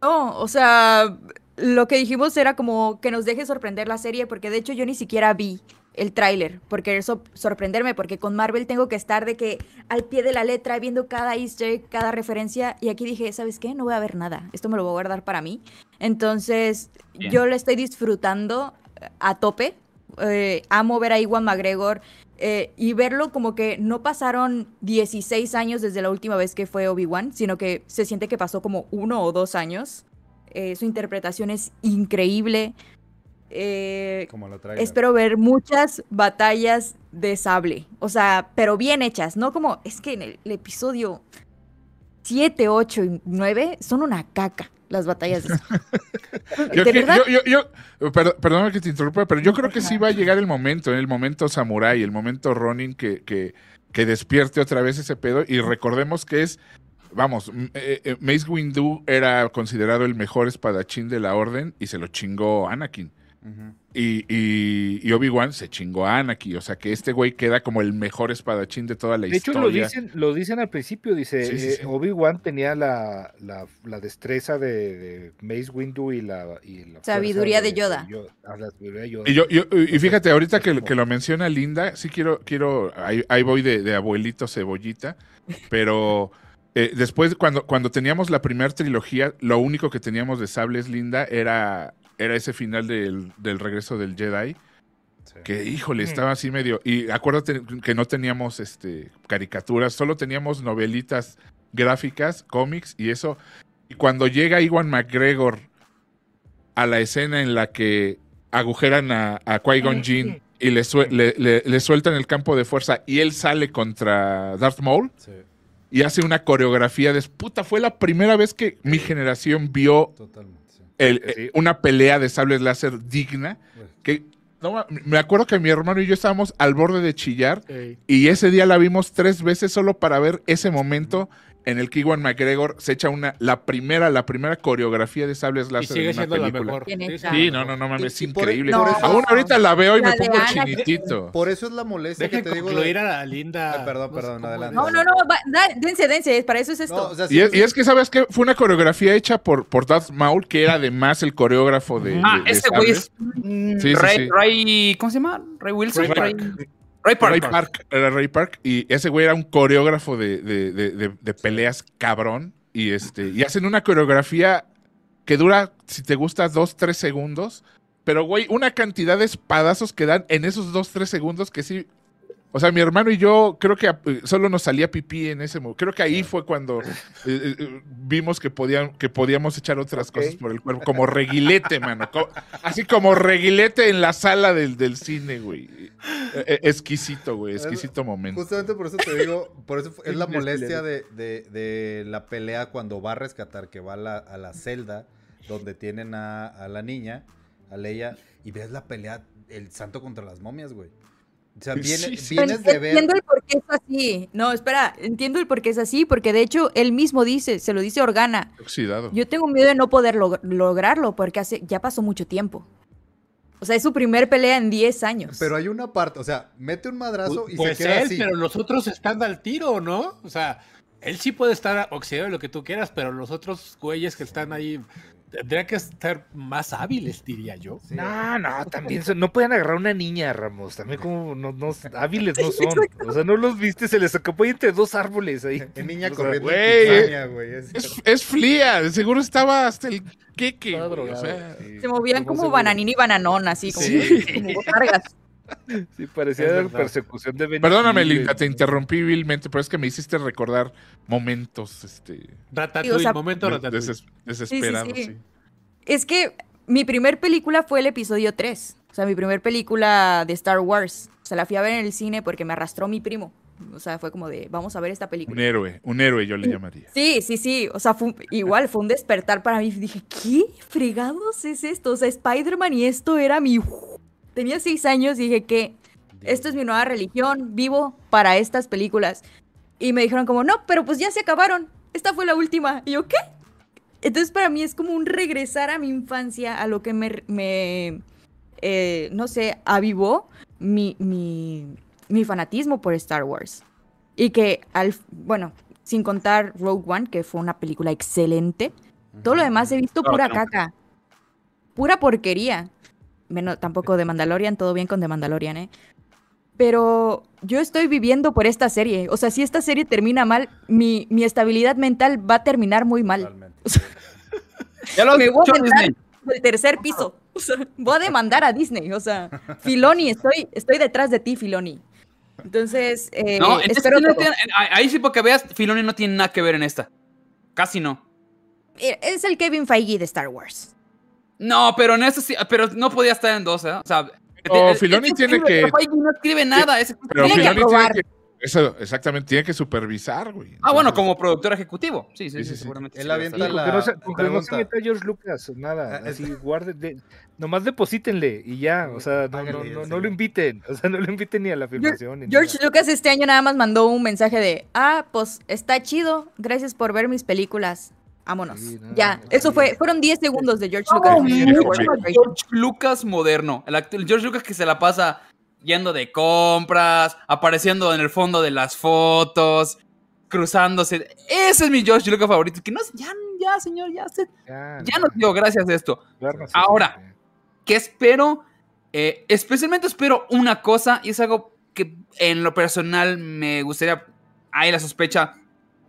No, o sea, lo que dijimos era como que nos deje sorprender la serie, porque de hecho yo ni siquiera vi el tráiler, porque eso sorprenderme, porque con Marvel tengo que estar de que al pie de la letra, viendo cada easter egg, cada referencia, y aquí dije, ¿sabes qué? No voy a ver nada, esto me lo voy a guardar para mí. Entonces, Bien. yo lo estoy disfrutando a tope, eh, amo ver a Iwan McGregor, eh, y verlo como que no pasaron 16 años desde la última vez que fue Obi-Wan, sino que se siente que pasó como uno o dos años. Eh, su interpretación es increíble. Eh, Como lo traigan. espero ver muchas batallas de sable. O sea, pero bien hechas. No como. Es que en el, el episodio 7, 8 y 9 son una caca las batallas de sable. Yo, ¿De que- verdad? yo, yo, yo- per- perdóname que te interrumpa, pero yo creo que sí va a llegar el momento, el momento samurai, el momento Ronin que, que, que despierte otra vez ese pedo y recordemos que es, vamos, eh, eh, Mace Windu era considerado el mejor espadachín de la orden y se lo chingó Anakin. Y, y, y Obi-Wan se chingó a Anakin, o sea que este güey queda como el mejor espadachín de toda la De hecho, historia. lo dicen, lo dicen al principio, dice, Sí, sí, eh. Obi-Wan tenía la, la, la destreza de, de Mace Windu y la, y la Sabiduría fuerza de Yoda. ah, la sabiduría de Yoda. Y, yo, yo- y fíjate, ahorita que, que lo menciona Linda, sí quiero, quiero, ahí, ahí voy de, de abuelito cebollita, pero eh, después cuando, cuando teníamos la primera trilogía, lo único que teníamos de sables Linda era, era ese final del, del regreso del Jedi, Sí. que híjole, estaba así medio, y acuérdate que no teníamos este caricaturas, solo teníamos novelitas gráficas, cómics y eso, y cuando llega Iwan McGregor a la escena en la que agujeran a, a Qui-Gon Jinn y le, le, le- le sueltan el campo de fuerza y él sale contra Darth Maul Sí, y hace una coreografía de puta, fue la primera vez que mi generación vio totalmente. sí. el- Sí. eh, una pelea de sables láser digna. Que, no, me acuerdo que mi hermano y yo estábamos al borde de chillar Ey. y ese día la vimos tres veces solo para ver ese momento en el que Iwan McGregor se echa una, la primera, la primera coreografía de sables Y láser sigue en una siendo la película. mejor. Sí, no, no, no mames, es Y- y increíble. Aún ahorita la veo y La me pongo chinitito. Por eso es la molestia Dejen que te digo. de- a la linda. Ah, perdón, perdón, adelante. No, no, no, va- da- dense, dense, para eso es esto. No, o sea, Y sí, es, y es que, ¿sabes qué? Fue una coreografía hecha por, por Darth Maul, que era además el coreógrafo de. Ah, de- de ese güey es mm, Sí, sí, Ray, sí. Ray- ¿cómo se llama? Ray Wilson. Ray Ray, Park. Ray Park. Era Ray Park, y ese güey era un coreógrafo de, de- de- de- de peleas cabrón. Y este, y hacen una coreografía que dura, si te gusta, dos, tres segundos. Pero, güey, una cantidad de espadazos que dan en esos dos, tres segundos que sí. O sea, mi hermano y yo creo que eh, solo nos salía pipí en ese momento. Creo que ahí fue cuando eh, eh, vimos que, podían, que podíamos echar otras cosas por el cuerpo. Como reguilete, mano. Así como reguilete en la sala del, del cine, güey. Eh, exquisito, güey. Exquisito momento. Justamente por eso te digo, por eso es la molestia de, de- de la pelea cuando va a rescatar, que va a la, a la celda donde tienen a, a la niña, a Leia, y ves la pelea, el santo contra las momias, güey. O sea, viene- Sí, sí. vienes Pero de ver... Entiendo el por qué es así. No, espera, entiendo el por qué es así, porque de hecho él mismo dice, se lo dice Organa. Oxidado. Yo tengo miedo de no poder log- lograrlo porque hace, ya pasó mucho tiempo. O sea, es su primer pelea en 10 años. Pero hay una parte, o sea, mete un madrazo y Pues se queda él, así. pero los otros están al tiro, ¿no? O sea, él sí puede estar oxidado de lo que tú quieras, pero los otros güeyes que están ahí tendrían que estar más hábiles, diría yo. Sí. No, no, también son- no pueden agarrar a una niña, Ramos. También como no, no- hábiles no son. O sea, no los viste, se les escapó entre dos árboles ahí. Niña O sea, corriendo güey, en Kitsania, güey. es- Es, es fría, de seguro estaba hasta el queque. O drogado, sea, sí. Se movían como bananín y bananón, así como, Sí. como botargas. Sí, parecía verdad. persecución de Benny Perdóname, Hill, Linda, te interrumpí vilmente, pero es que me hiciste recordar momentos este, Ratatouille, o sea, momento Ratatouille. sí. sí. Es que mi primer película fue el episodio 3. O sea, mi primer película de Star Wars. O sea, la fui a ver en el cine porque me arrastró mi primo. O sea, fue como de, vamos a ver esta Un película. héroe, un héroe yo le llamaría. Sí, sí, sí. O sea, fue un- igual fue un despertar para mí. Dije, ¿qué fregados es esto? O sea, Spider-Man y esto era mi... Tenía seis años y dije que esto es mi nueva religión, vivo para estas películas. Y me dijeron como, no, pero pues ya se acabaron. Esta fue la última. Y yo, ¿qué? Entonces para mí es como un regresar a mi infancia, a lo que me, me eh, no sé, avivó mi, mi, mi fanatismo por Star Wars. Y que, al, bueno, sin contar Rogue One, que fue una película excelente, todo lo demás he visto pura caca. Pura porquería. Menos, tampoco de Mandalorian, todo bien con The Mandalorian, ¿eh? Pero yo estoy viviendo por esta serie. O sea, si esta serie termina mal, mi, mi estabilidad mental va a terminar muy mal. Ya lo Me voy a Disney. del tercer piso. O sea, voy a demandar a Disney. O sea, Filoni, estoy, estoy detrás de ti, Filoni. Entonces, eh, No, espero no tiene- ahí sí porque veas, Filoni no tiene nada que ver en esta. Casi no. Mira, Es el Kevin Feige de Star Wars. No, pero en esta sí, pero no podía estar en dos, ¿eh? O sea, Oh, el- Filoni tiene que- no escribe nada. ese- Pero Tiene que Filoni tiene que. Eso, exactamente, tiene que supervisar, güey. Ah, bueno, como productor ejecutivo. Sí, sí, Sí, sí, sí, sí. seguramente. Él avienta la- no se, no se meta George Lucas, nada. Ah, es- Así, guarde, de- nomás deposítenle y ya. O sea, no, Págale no, no, no lo inviten. O sea, no lo inviten ni a la filmación. George nada. Lucas este año nada más mandó un mensaje de, ah, pues está chido, gracias por ver mis películas. Vámonos. Sí, no, ya, no, eso fue, fueron 10 segundos de George Lucas. George Lucas moderno. El, actor- el George Lucas que se la pasa yendo de compras, apareciendo en el fondo de las fotos, cruzándose. Ese es mi George Lucas favorito. Que no, es- ya, ya, señor, ya, se, Ya, ya nos dio gracias a esto. duérmase, Ahora. sí. que espero, eh, especialmente espero una cosa, y es algo que en lo personal me gustaría, hay la sospecha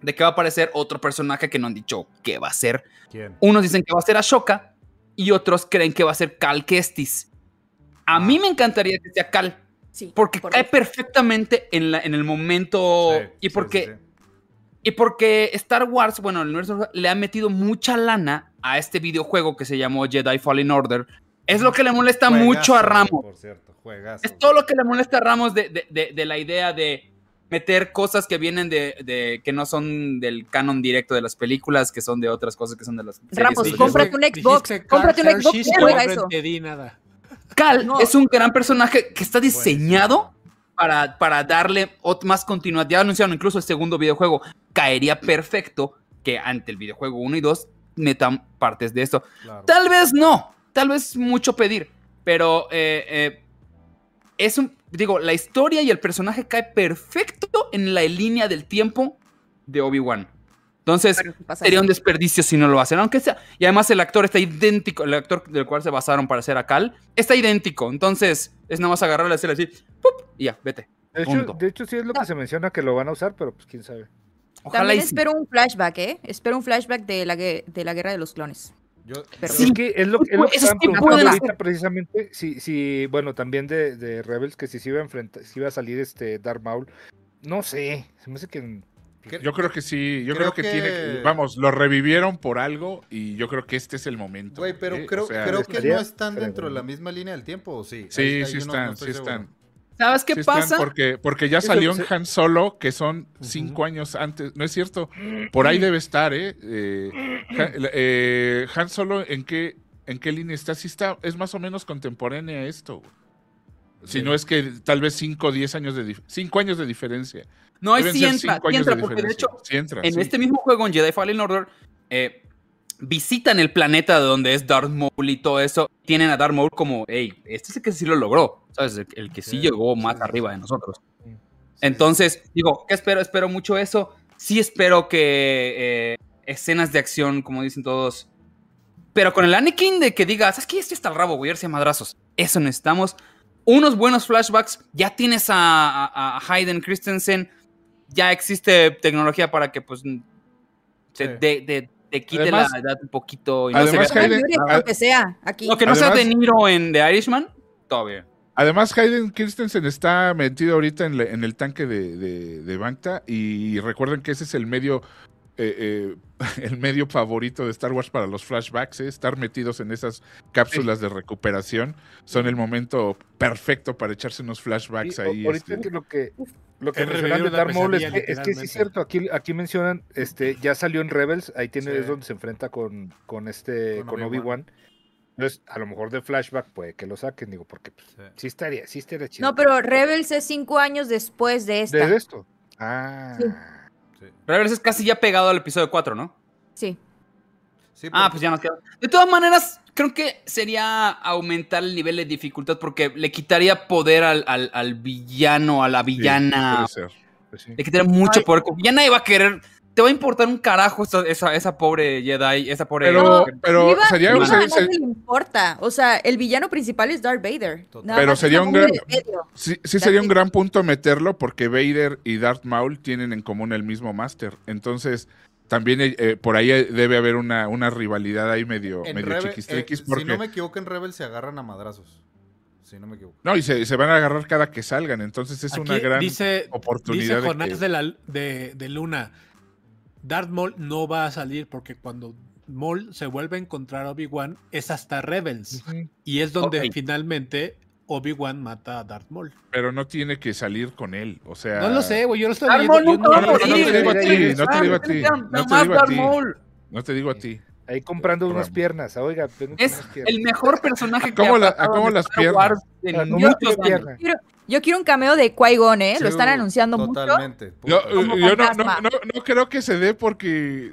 de que va a aparecer otro personaje que no han dicho qué va a ser. ¿Quién? Unos dicen que va a ser Ashoka y otros creen que va a ser Cal Kestis. A mí me encantaría que sea Cal, Sí, porque por cae perfectamente en, la, en el momento Sí, y porque sí, sí. y porque Star Wars, bueno, el universo le ha metido mucha lana a este videojuego que se llamó Jedi Fallen Order. Es lo que le molesta mucho a Ramos. Por cierto, juegazo. Es todo lo que le molesta a Ramos de, de- de- de la idea de meter cosas que vienen de, de- que no son del canon directo de las películas, que son de otras cosas que son de las Ramos, cómprate un Xbox, cómprate un Xbox y juega eso. nada. Cal No. es un gran personaje que está diseñado para, para darle más continuidad. Ya anunciaron incluso el segundo videojuego. Caería perfecto que ante el videojuego 1 y 2 metan partes de esto. Claro. Tal vez no, tal vez mucho pedir, pero eh, eh, es un, digo, la historia y el personaje cae perfecto en la línea del tiempo de Obi-Wan. Entonces, Pero ¿qué pasa sería un desperdicio si no lo hacen, aunque sea. Y además el actor está idéntico, el actor del cual se basaron para hacer a Cal, está idéntico. Entonces, es nada más agarrarle, hacerle así, ¡pup! y ya, vete. De hecho, de hecho, sí es lo que se menciona que lo van a usar, pero pues quién sabe. Ojalá También y sí. espero un flashback, ¿eh? Espero un flashback de la, de la guerra de los clones. Yo, Pero- Es que es lo, es lo que sí preguntando ahorita hacer. precisamente, si, si, bueno, también de, de Rebels, que si se iba a enfrentar, si iba a salir este Darth Maul, no sé, se me hace que ¿Qué- Yo creo que sí, yo Creo creo, que, que- tiene, vamos, lo revivieron por algo y yo creo que este es el momento. Güey, pero ¿eh? creo, O sea, creo que no están dentro de la misma línea del tiempo, ¿o sí? Sí, ahí sí no- no están, estoy sí seguro. están. ¿Sabes qué Sí están, pasa? Porque, porque ya salió en Han Solo, que son cinco años antes. No es cierto. Por ahí debe estar, ¿eh? Eh, Han, eh, Han Solo, ¿en qué, ¿en qué línea está? Sí está, es más o menos contemporánea a esto. güey. Si Sí. no es que tal vez cinco o diez años de cinco años de diferencia. No, sí ser entra, entra, porque de hecho, Sí entra, en sí. este mismo juego, en Jedi Fallen Order, eh, visitan el planeta de donde es Darth Maul y todo eso. Tienen a Darth Maul como, hey, este es el que sí lo logró, ¿sabes? El, el que sí, Sí, llegó más sí, arriba de nosotros. Sí. Entonces, digo, ¿qué espero? Espero mucho eso. Sí espero que eh, escenas de acción, como dicen todos. Pero con el Anakin de que digas, ¿sabes qué? Este está el rabo, güey, a madrazos. Eso necesitamos. Unos buenos flashbacks. Ya tienes a, a- a Hayden Christensen. Ya existe tecnología para que, pues, de, de- te quite Además- la edad un poquito. Y no además, Hayden- a- aunque sea, aquí. no, que no sea De Niro en The Irishman. Todo bien. Además, Hayden Christensen está metido ahorita en, la- en el tanque de, de, de y recuerden que ese es el medio eh, eh, el medio favorito de Star Wars para los flashbacks, ¿eh? estar metidos en esas cápsulas de recuperación son el momento perfecto para echarse unos flashbacks Sí, ahí. ahorita este. que lo que lo que Es mencionan de Darth Maul es que, es que sí es cierto, aquí, aquí mencionan, este, ya salió en Rebels, ahí tiene Sí. es donde se enfrenta con, con este, Con con Obi-Wan. Entonces, a lo mejor de flashback puede que lo saquen, digo, porque pues, Sí. sí estaría, sí estaría chido. No, pero Rebels es cinco años después de esta. ¿De esto? Ah. Sí. Sí. Rebels es casi ya pegado al episodio 4, ¿no? Sí. Sí, Ah, pues ya nos queda. De todas maneras, creo que sería aumentar el nivel de dificultad porque le quitaría poder al, al- al villano, a la Sí, villana. puede ser. Pues sí. le quitaría mucho Ay. poder. porque Ya nadie va a querer. Te va a importar un carajo esa, esa, esa pobre Jedi, esa pobre. Pero, pero Viva- sería, Viva un- a se- se- nadie le importa. O sea, el villano principal es Darth Vader. Pero sería un gran- sí, sí sería un gran punto meterlo porque Vader y Darth Maul tienen en común el mismo máster. Entonces, también eh, eh, por ahí debe haber una, una rivalidad ahí medio, en medio Rebel- chiquistriquis eh, porque... Si no me equivoco, en Rebel se agarran a madrazos. Si no me equivoco. No, y se, se van a agarrar cada que salgan, entonces es una gran dice, oportunidad. dice de Jonás que- de, la, de, de Luna, Darth Maul no va a salir porque cuando Maul se vuelve a encontrar a Obi-Wan es hasta Rebels. Y es donde finalmente Obi-Wan mata a Darth Maul. Pero no tiene que salir con él, o sea... No lo sé, güey, yo lo estoy yo nunca No, no, no, te digo a ti, no te digo a ti, no te digo a ti. No te digo a ti. Ahí comprando unas piernas. Oiga, tengo Es unas piernas. el mejor personaje que ¿Cómo ha la- cómo las Star Wars en ¿cómo muchos tiene años. pierna? Quiero- yo quiero un cameo de Qui-Gon, ¿eh? Sí, Lo están anunciando mucho. Totalmente. Yo, puta. Como yo no, no, fantasma. no, no creo que se dé porque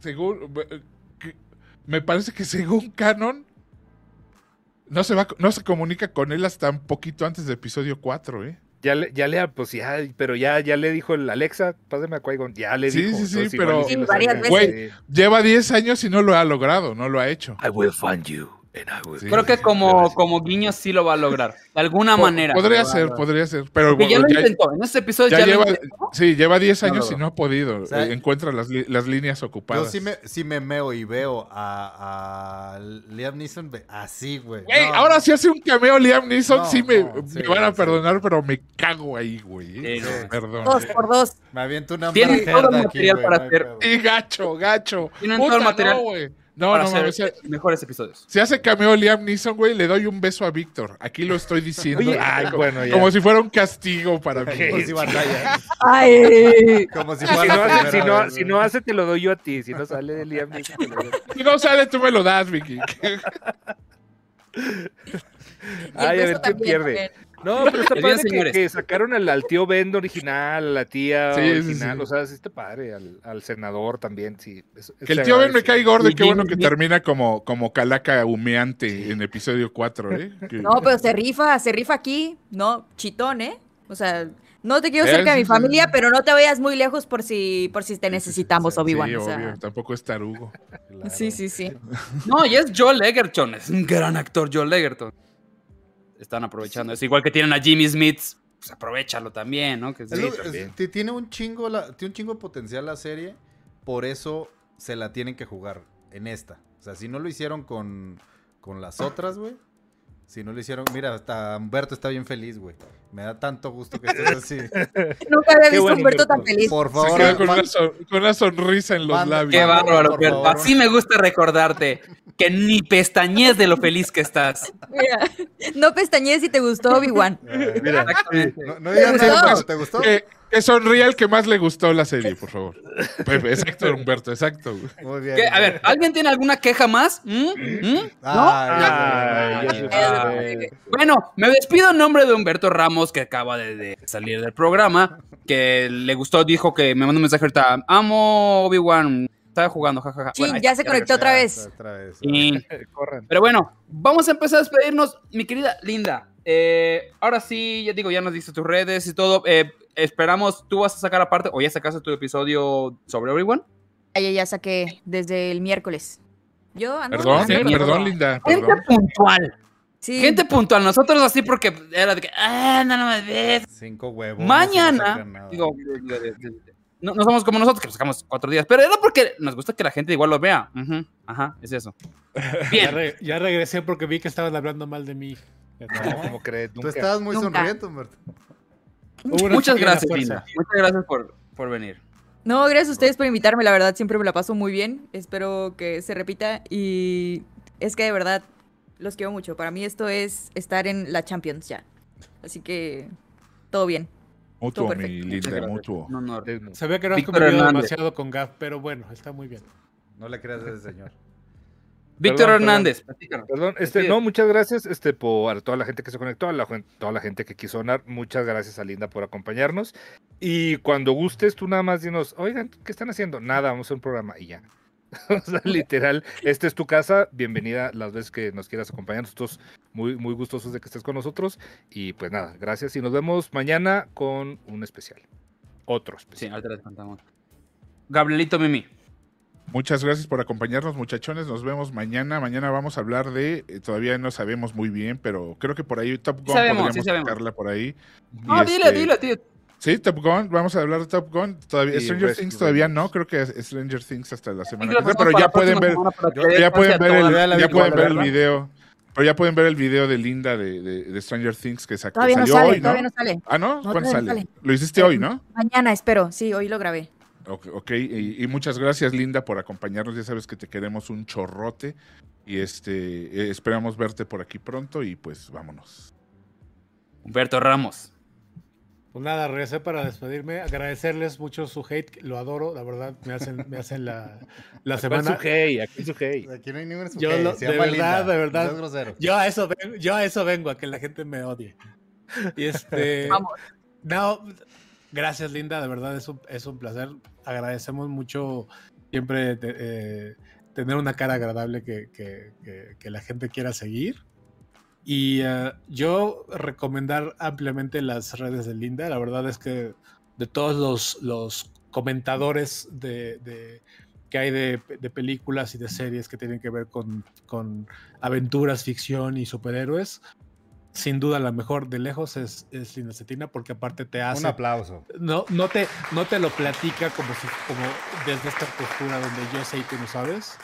según eh, que- me parece que según canon no se va no se comunica con él hasta un poquito antes de episodio 4, ¿eh? Ya le, ya le, pues ya, pero ya, ya le dijo el Alexa, pásame a Qui-Gon, ya le Sí, dijo. sí, sí, pero- Sí, varias veces. Lleva 10 años y no lo ha logrado, no lo ha hecho. I will find you Sí. Creo que como, como guiño sí lo va a lograr. De alguna Po- manera. Podría ser, podría ser, pero Porque ya lo ya- intentó. En este episodio ya ya, lleva, lo intentó. sí, lleva 10 No años logró. y no ha podido. O sea, Eh, encuentra las, las líneas Yo ocupadas. sí me, sí me meo y veo a, a Liam Neeson así, güey. No, ahora si hace un cameo Liam Neeson, No, sí me, no, sí, me van a sí. perdonar, pero me cago ahí, güey. ¿eh? Sí, no. Perdón. Dos por dos. Me aviento una Tienen todo el aquí, material güey, para no hacer-. Y gacho, gacho. Tienen Puta, todo el material No. No, para no hacer. Si, mejores episodios. si hace cameo Liam Neeson, güey, le doy un beso a Víctor. Aquí lo estoy diciendo. Oye, Ay, ay, como, bueno, ya. como si fuera un castigo para mí. Como si batalla. Ay. Como si Si fuera no, la hace, si, no, si no hace, te lo doy yo a ti. Si no sale de Liam Neeson, te lo doy. Si no sale, tú me lo das, Vicky. Ay, a ver quién también, pierde. también. No, pero está padre que, que sacaron al, al tío Ben original, a la tía Sí, original. sí. O sea, sí está padre. Al, al senador también, sí. Que el tío Ben me cae gordo y qué bueno que termina como, como calaca humeante en episodio 4, ¿eh? Que- No, pero se rifa, se rifa aquí, ¿no? Chitón, ¿eh? O sea, no te quiero Eh, cerca de mi familia, pero no te vayas muy lejos por si, por si te necesitamos, Obi-Wan. Sí, o sea, obvio. Tampoco es tarugo. Claro. sí, sí, sí. No, y es Joel Egerton. Es un gran actor, Joel Egerton. Están aprovechando. Es igual que tienen a Jimmy Smith pues aprovechalo también, ¿no? Que sí. es- también. tiene un chingo la, tiene un chingo de potencial la serie, por eso se la tienen que jugar en esta. O sea, si no lo hicieron con, con las otras, güey. Si no lo hicieron, mira, hasta Humberto está bien feliz, güey. Me da tanto gusto que estés así. Nunca había visto a Humberto tan Humberto. feliz. Por Se favor, queda con una, son- con una sonrisa en los labios. Qué bárbaro, por Berto. favor. Así me gusta recordarte que ni pestañez de lo feliz que estás. Mira, no pestañees si te gustó Obi-Wan. Exactamente. no, no digas ¿Te nada, ¿te gustó? Que, que sonríe al que más le gustó la serie, por favor. Pepe, exacto, Humberto, exacto. Muy bien. ¿Qué? A ver, ¿alguien tiene alguna queja más? ¿Mm? ¿Mm? Ay, ay, sí ay. sé. Bueno, me despido en nombre de Humberto Ramos, que acaba de, de salir del programa, que le gustó, dijo que me mandó un mensaje ahorita, amo Obi-Wan, estaba jugando, jajaja. Chin, Bueno, ahí ya se conectó otra vez. Otra vez. Y- pero bueno, vamos a empezar a despedirnos, mi querida Linda. Eh, ahora sí, ya digo, ya nos diste tus redes y todo. eh, esperamos, tú vas a sacar aparte, o ya sacaste tu episodio sobre Obi-Wan. Ya saqué desde el miércoles. Yo ando Perdón, sí, eh, perdón, Linda. Gente Perdón. puntual. Sí. Gente puntual. Nosotros así porque era de que, ah, no, no me ves. Cinco huevos. no Mañana, nada. digo, no, no somos como nosotros que lo sacamos cuatro días, pero era porque nos gusta que la gente igual lo vea. Ajá, es eso. Ya, Bien. re- ya regresé porque vi que estaban hablando mal de mí. No, ¿cómo crees? Tú estabas muy Nunca. sonriente, Humberto. Muchas gracias. Linda. Muchas gracias por, por venir. No, gracias a ustedes por invitarme, la verdad siempre me la paso muy bien. Espero que se repita y es que de verdad los quiero mucho. Para mí esto es estar en la Champions ya. Así que todo bien. Mutuo, Todo mi perfecto. Linda, mutuo. Ve que no has Víctor convivido Hernández. demasiado con Gav, pero bueno, está muy bien. No le creas a ese señor. Víctor Hernández. Perdón, este, no, muchas gracias este, por toda la gente que se conectó, a la, toda la gente que quiso donar. Muchas gracias a Linda por acompañarnos. Y cuando gustes, tú nada más dinos, oigan, ¿qué están haciendo? Nada, vamos a un programa y ya. o sea, literal, esta es tu casa. Bienvenida las veces que nos quieras acompañar. Nosotros muy, muy gustosos de que estés con nosotros. Y pues nada, gracias. Y nos vemos mañana con un especial. Otro Sí, especial. ahorita les contamos. Gabrielito Mimi. Muchas gracias por acompañarnos, muchachones. Nos vemos mañana. Mañana vamos a hablar de. eh, todavía no sabemos muy bien, pero creo que por ahí Top Gun sabemos, podríamos sí sacarla por ahí. No, Y dile, este- dile, dile. Sí, Top Gun. Vamos a hablar de Top Gun. Todavía, Y Stranger Rescue Things todavía Rangers. no. Creo que es Stranger Things hasta la semana que viene, Pero ya pueden ver. Ya pueden ver el, video. Pero ya pueden ver el video de Linda de, de- de Stranger Things que sacó. Todavía no salió sale, hoy, ¿no? todavía no sale. Ah, ¿no? No, ¿Cuándo sale. Lo hiciste hoy, ¿no? Mañana espero, sí, hoy lo grabé. Ok, ok, y, y muchas gracias Linda por acompañarnos, ya sabes que te queremos un chorrote y este eh, esperamos verte por aquí pronto y pues vámonos. Humberto Ramos. Pues nada, regresé para despedirme, agradecerles mucho su hate, lo adoro, la verdad, me hacen, me hacen la, la ¿Cuál es semana. su hey? Aquí su hey. Aquí no hay ningún Yo lo- se de verdad, Linda, de verdad. Yo a eso vengo, yo a eso vengo, a que la gente me odie. Y este. Vamos. No, gracias, Linda, de verdad es un, es un placer. Agradecemos mucho siempre eh, tener una cara agradable que, la gente quiera seguir. Y eh, yo recomendar ampliamente las redes de Linda. La verdad es que de todos los, comentadores de, que hay de, películas y de series que tienen que ver con aventuras, ficción y superhéroes, sin duda la mejor de lejos es, es Linda Cetina porque aparte te hace Un aplauso. no, no, te, no te lo platica como, si, como desde esta postura donde yo sé y tú no sabes,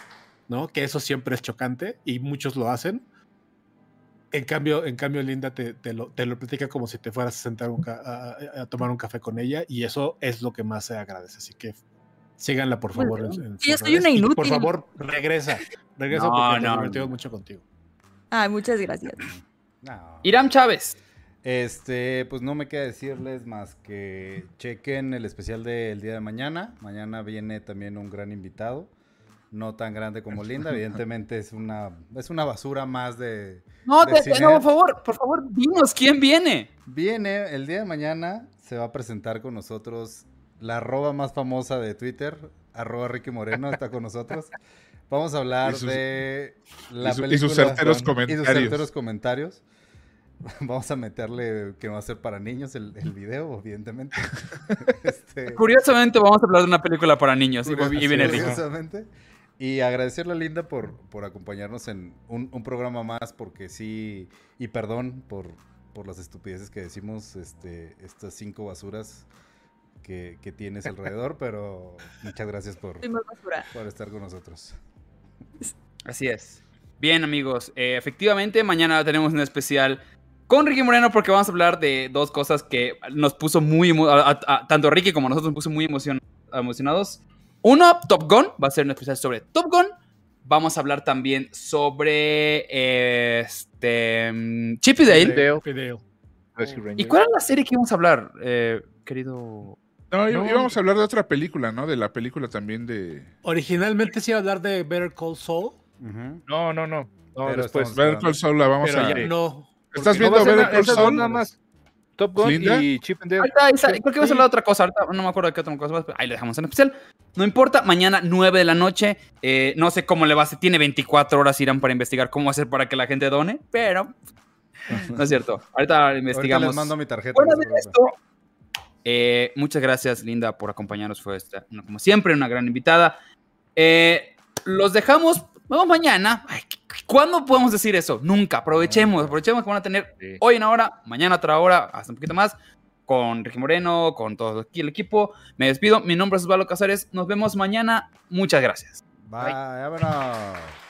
¿no? Que eso siempre es chocante y muchos lo hacen. En cambio, en cambio Linda te, te lo, te lo platica como si te fueras a sentar un a, a- tomar un café con ella y eso es lo que más se agradece. Así que síganla, por favor. en- en Sí, yo soy una redes y inútil. por favor, regresa. Regresa No, porque no, nos divertimos no. mucho contigo. Ay, muchas gracias. No. Irán Chávez. Este, pues no me queda decirles más que chequen el especial del día de mañana. Mañana viene también un gran invitado. No tan grande como Linda, evidentemente es una, es una basura más de. No, de te- cine. no, por favor, por favor, dinos quién viene. Viene el día de mañana, se va a presentar con nosotros la arroba más famosa de Twitter, arroba Ricky Moreno, está con nosotros. Vamos a hablar sus- de la y su- y película. sus certeros Y sus comentarios. certeros comentarios. Vamos a meterle que va a ser para niños el, el video, evidentemente. Este, Curiosamente vamos a hablar de una película para niños y, y viene. Curiosamente. Y agradecerle a Linda por, por acompañarnos en un, un programa más, porque sí, y perdón por, por las estupideces que decimos, este, estas cinco basuras que, que tienes alrededor, pero muchas gracias por, por estar con nosotros. Así es. Bien, amigos. eh, efectivamente, mañana tenemos un especial con Ricky Moreno porque vamos a hablar de dos cosas que nos puso muy... a- a- a- tanto Ricky como nosotros nos puso muy emocion- emocionados. Uno, Top Gun. Va a ser un especial sobre Top Gun. Vamos a hablar también sobre eh, este, mm, Chip y Dale. ¿Y cuál es la serie que íbamos a hablar, eh, querido? No, íbamos a hablar de otra película, ¿no? De la película también de. Originalmente se iba a hablar de Better Call Saul. No, no, no. No, Pero después. Better Call Saul la vamos pero a. ya no. ¿Estás viendo No, Better Call Saul? nada más. Top Gun ¿Linda? y Chip and Dale. Ahorita, ahí sale. creo que va a ser la otra cosa. Ahorita no me acuerdo de qué otra cosa más. pero Ahí lo dejamos en especial. No importa, mañana 9 de la noche. eh, no sé cómo le va a hacer. Tiene 24 horas Irán para investigar cómo hacer para que la gente done, pero no es cierto. Ahorita Ahorita investigamos. les mando mi tarjeta. Fuera no se de esto, eh, muchas gracias, Linda, por acompañarnos. Fue esta, como siempre, una gran invitada. Eh, los dejamos. Vamos mañana. Ay, ¿Cuándo podemos decir eso? Nunca. Aprovechemos. Aprovechemos que van a tener Sí. hoy una hora, mañana otra hora, hasta un poquito más. Con Ricky Moreno, con todo aquí el equipo. Me despido. Mi nombre es Osvaldo Casares. Nos vemos mañana. Muchas gracias. Bye, vámonos.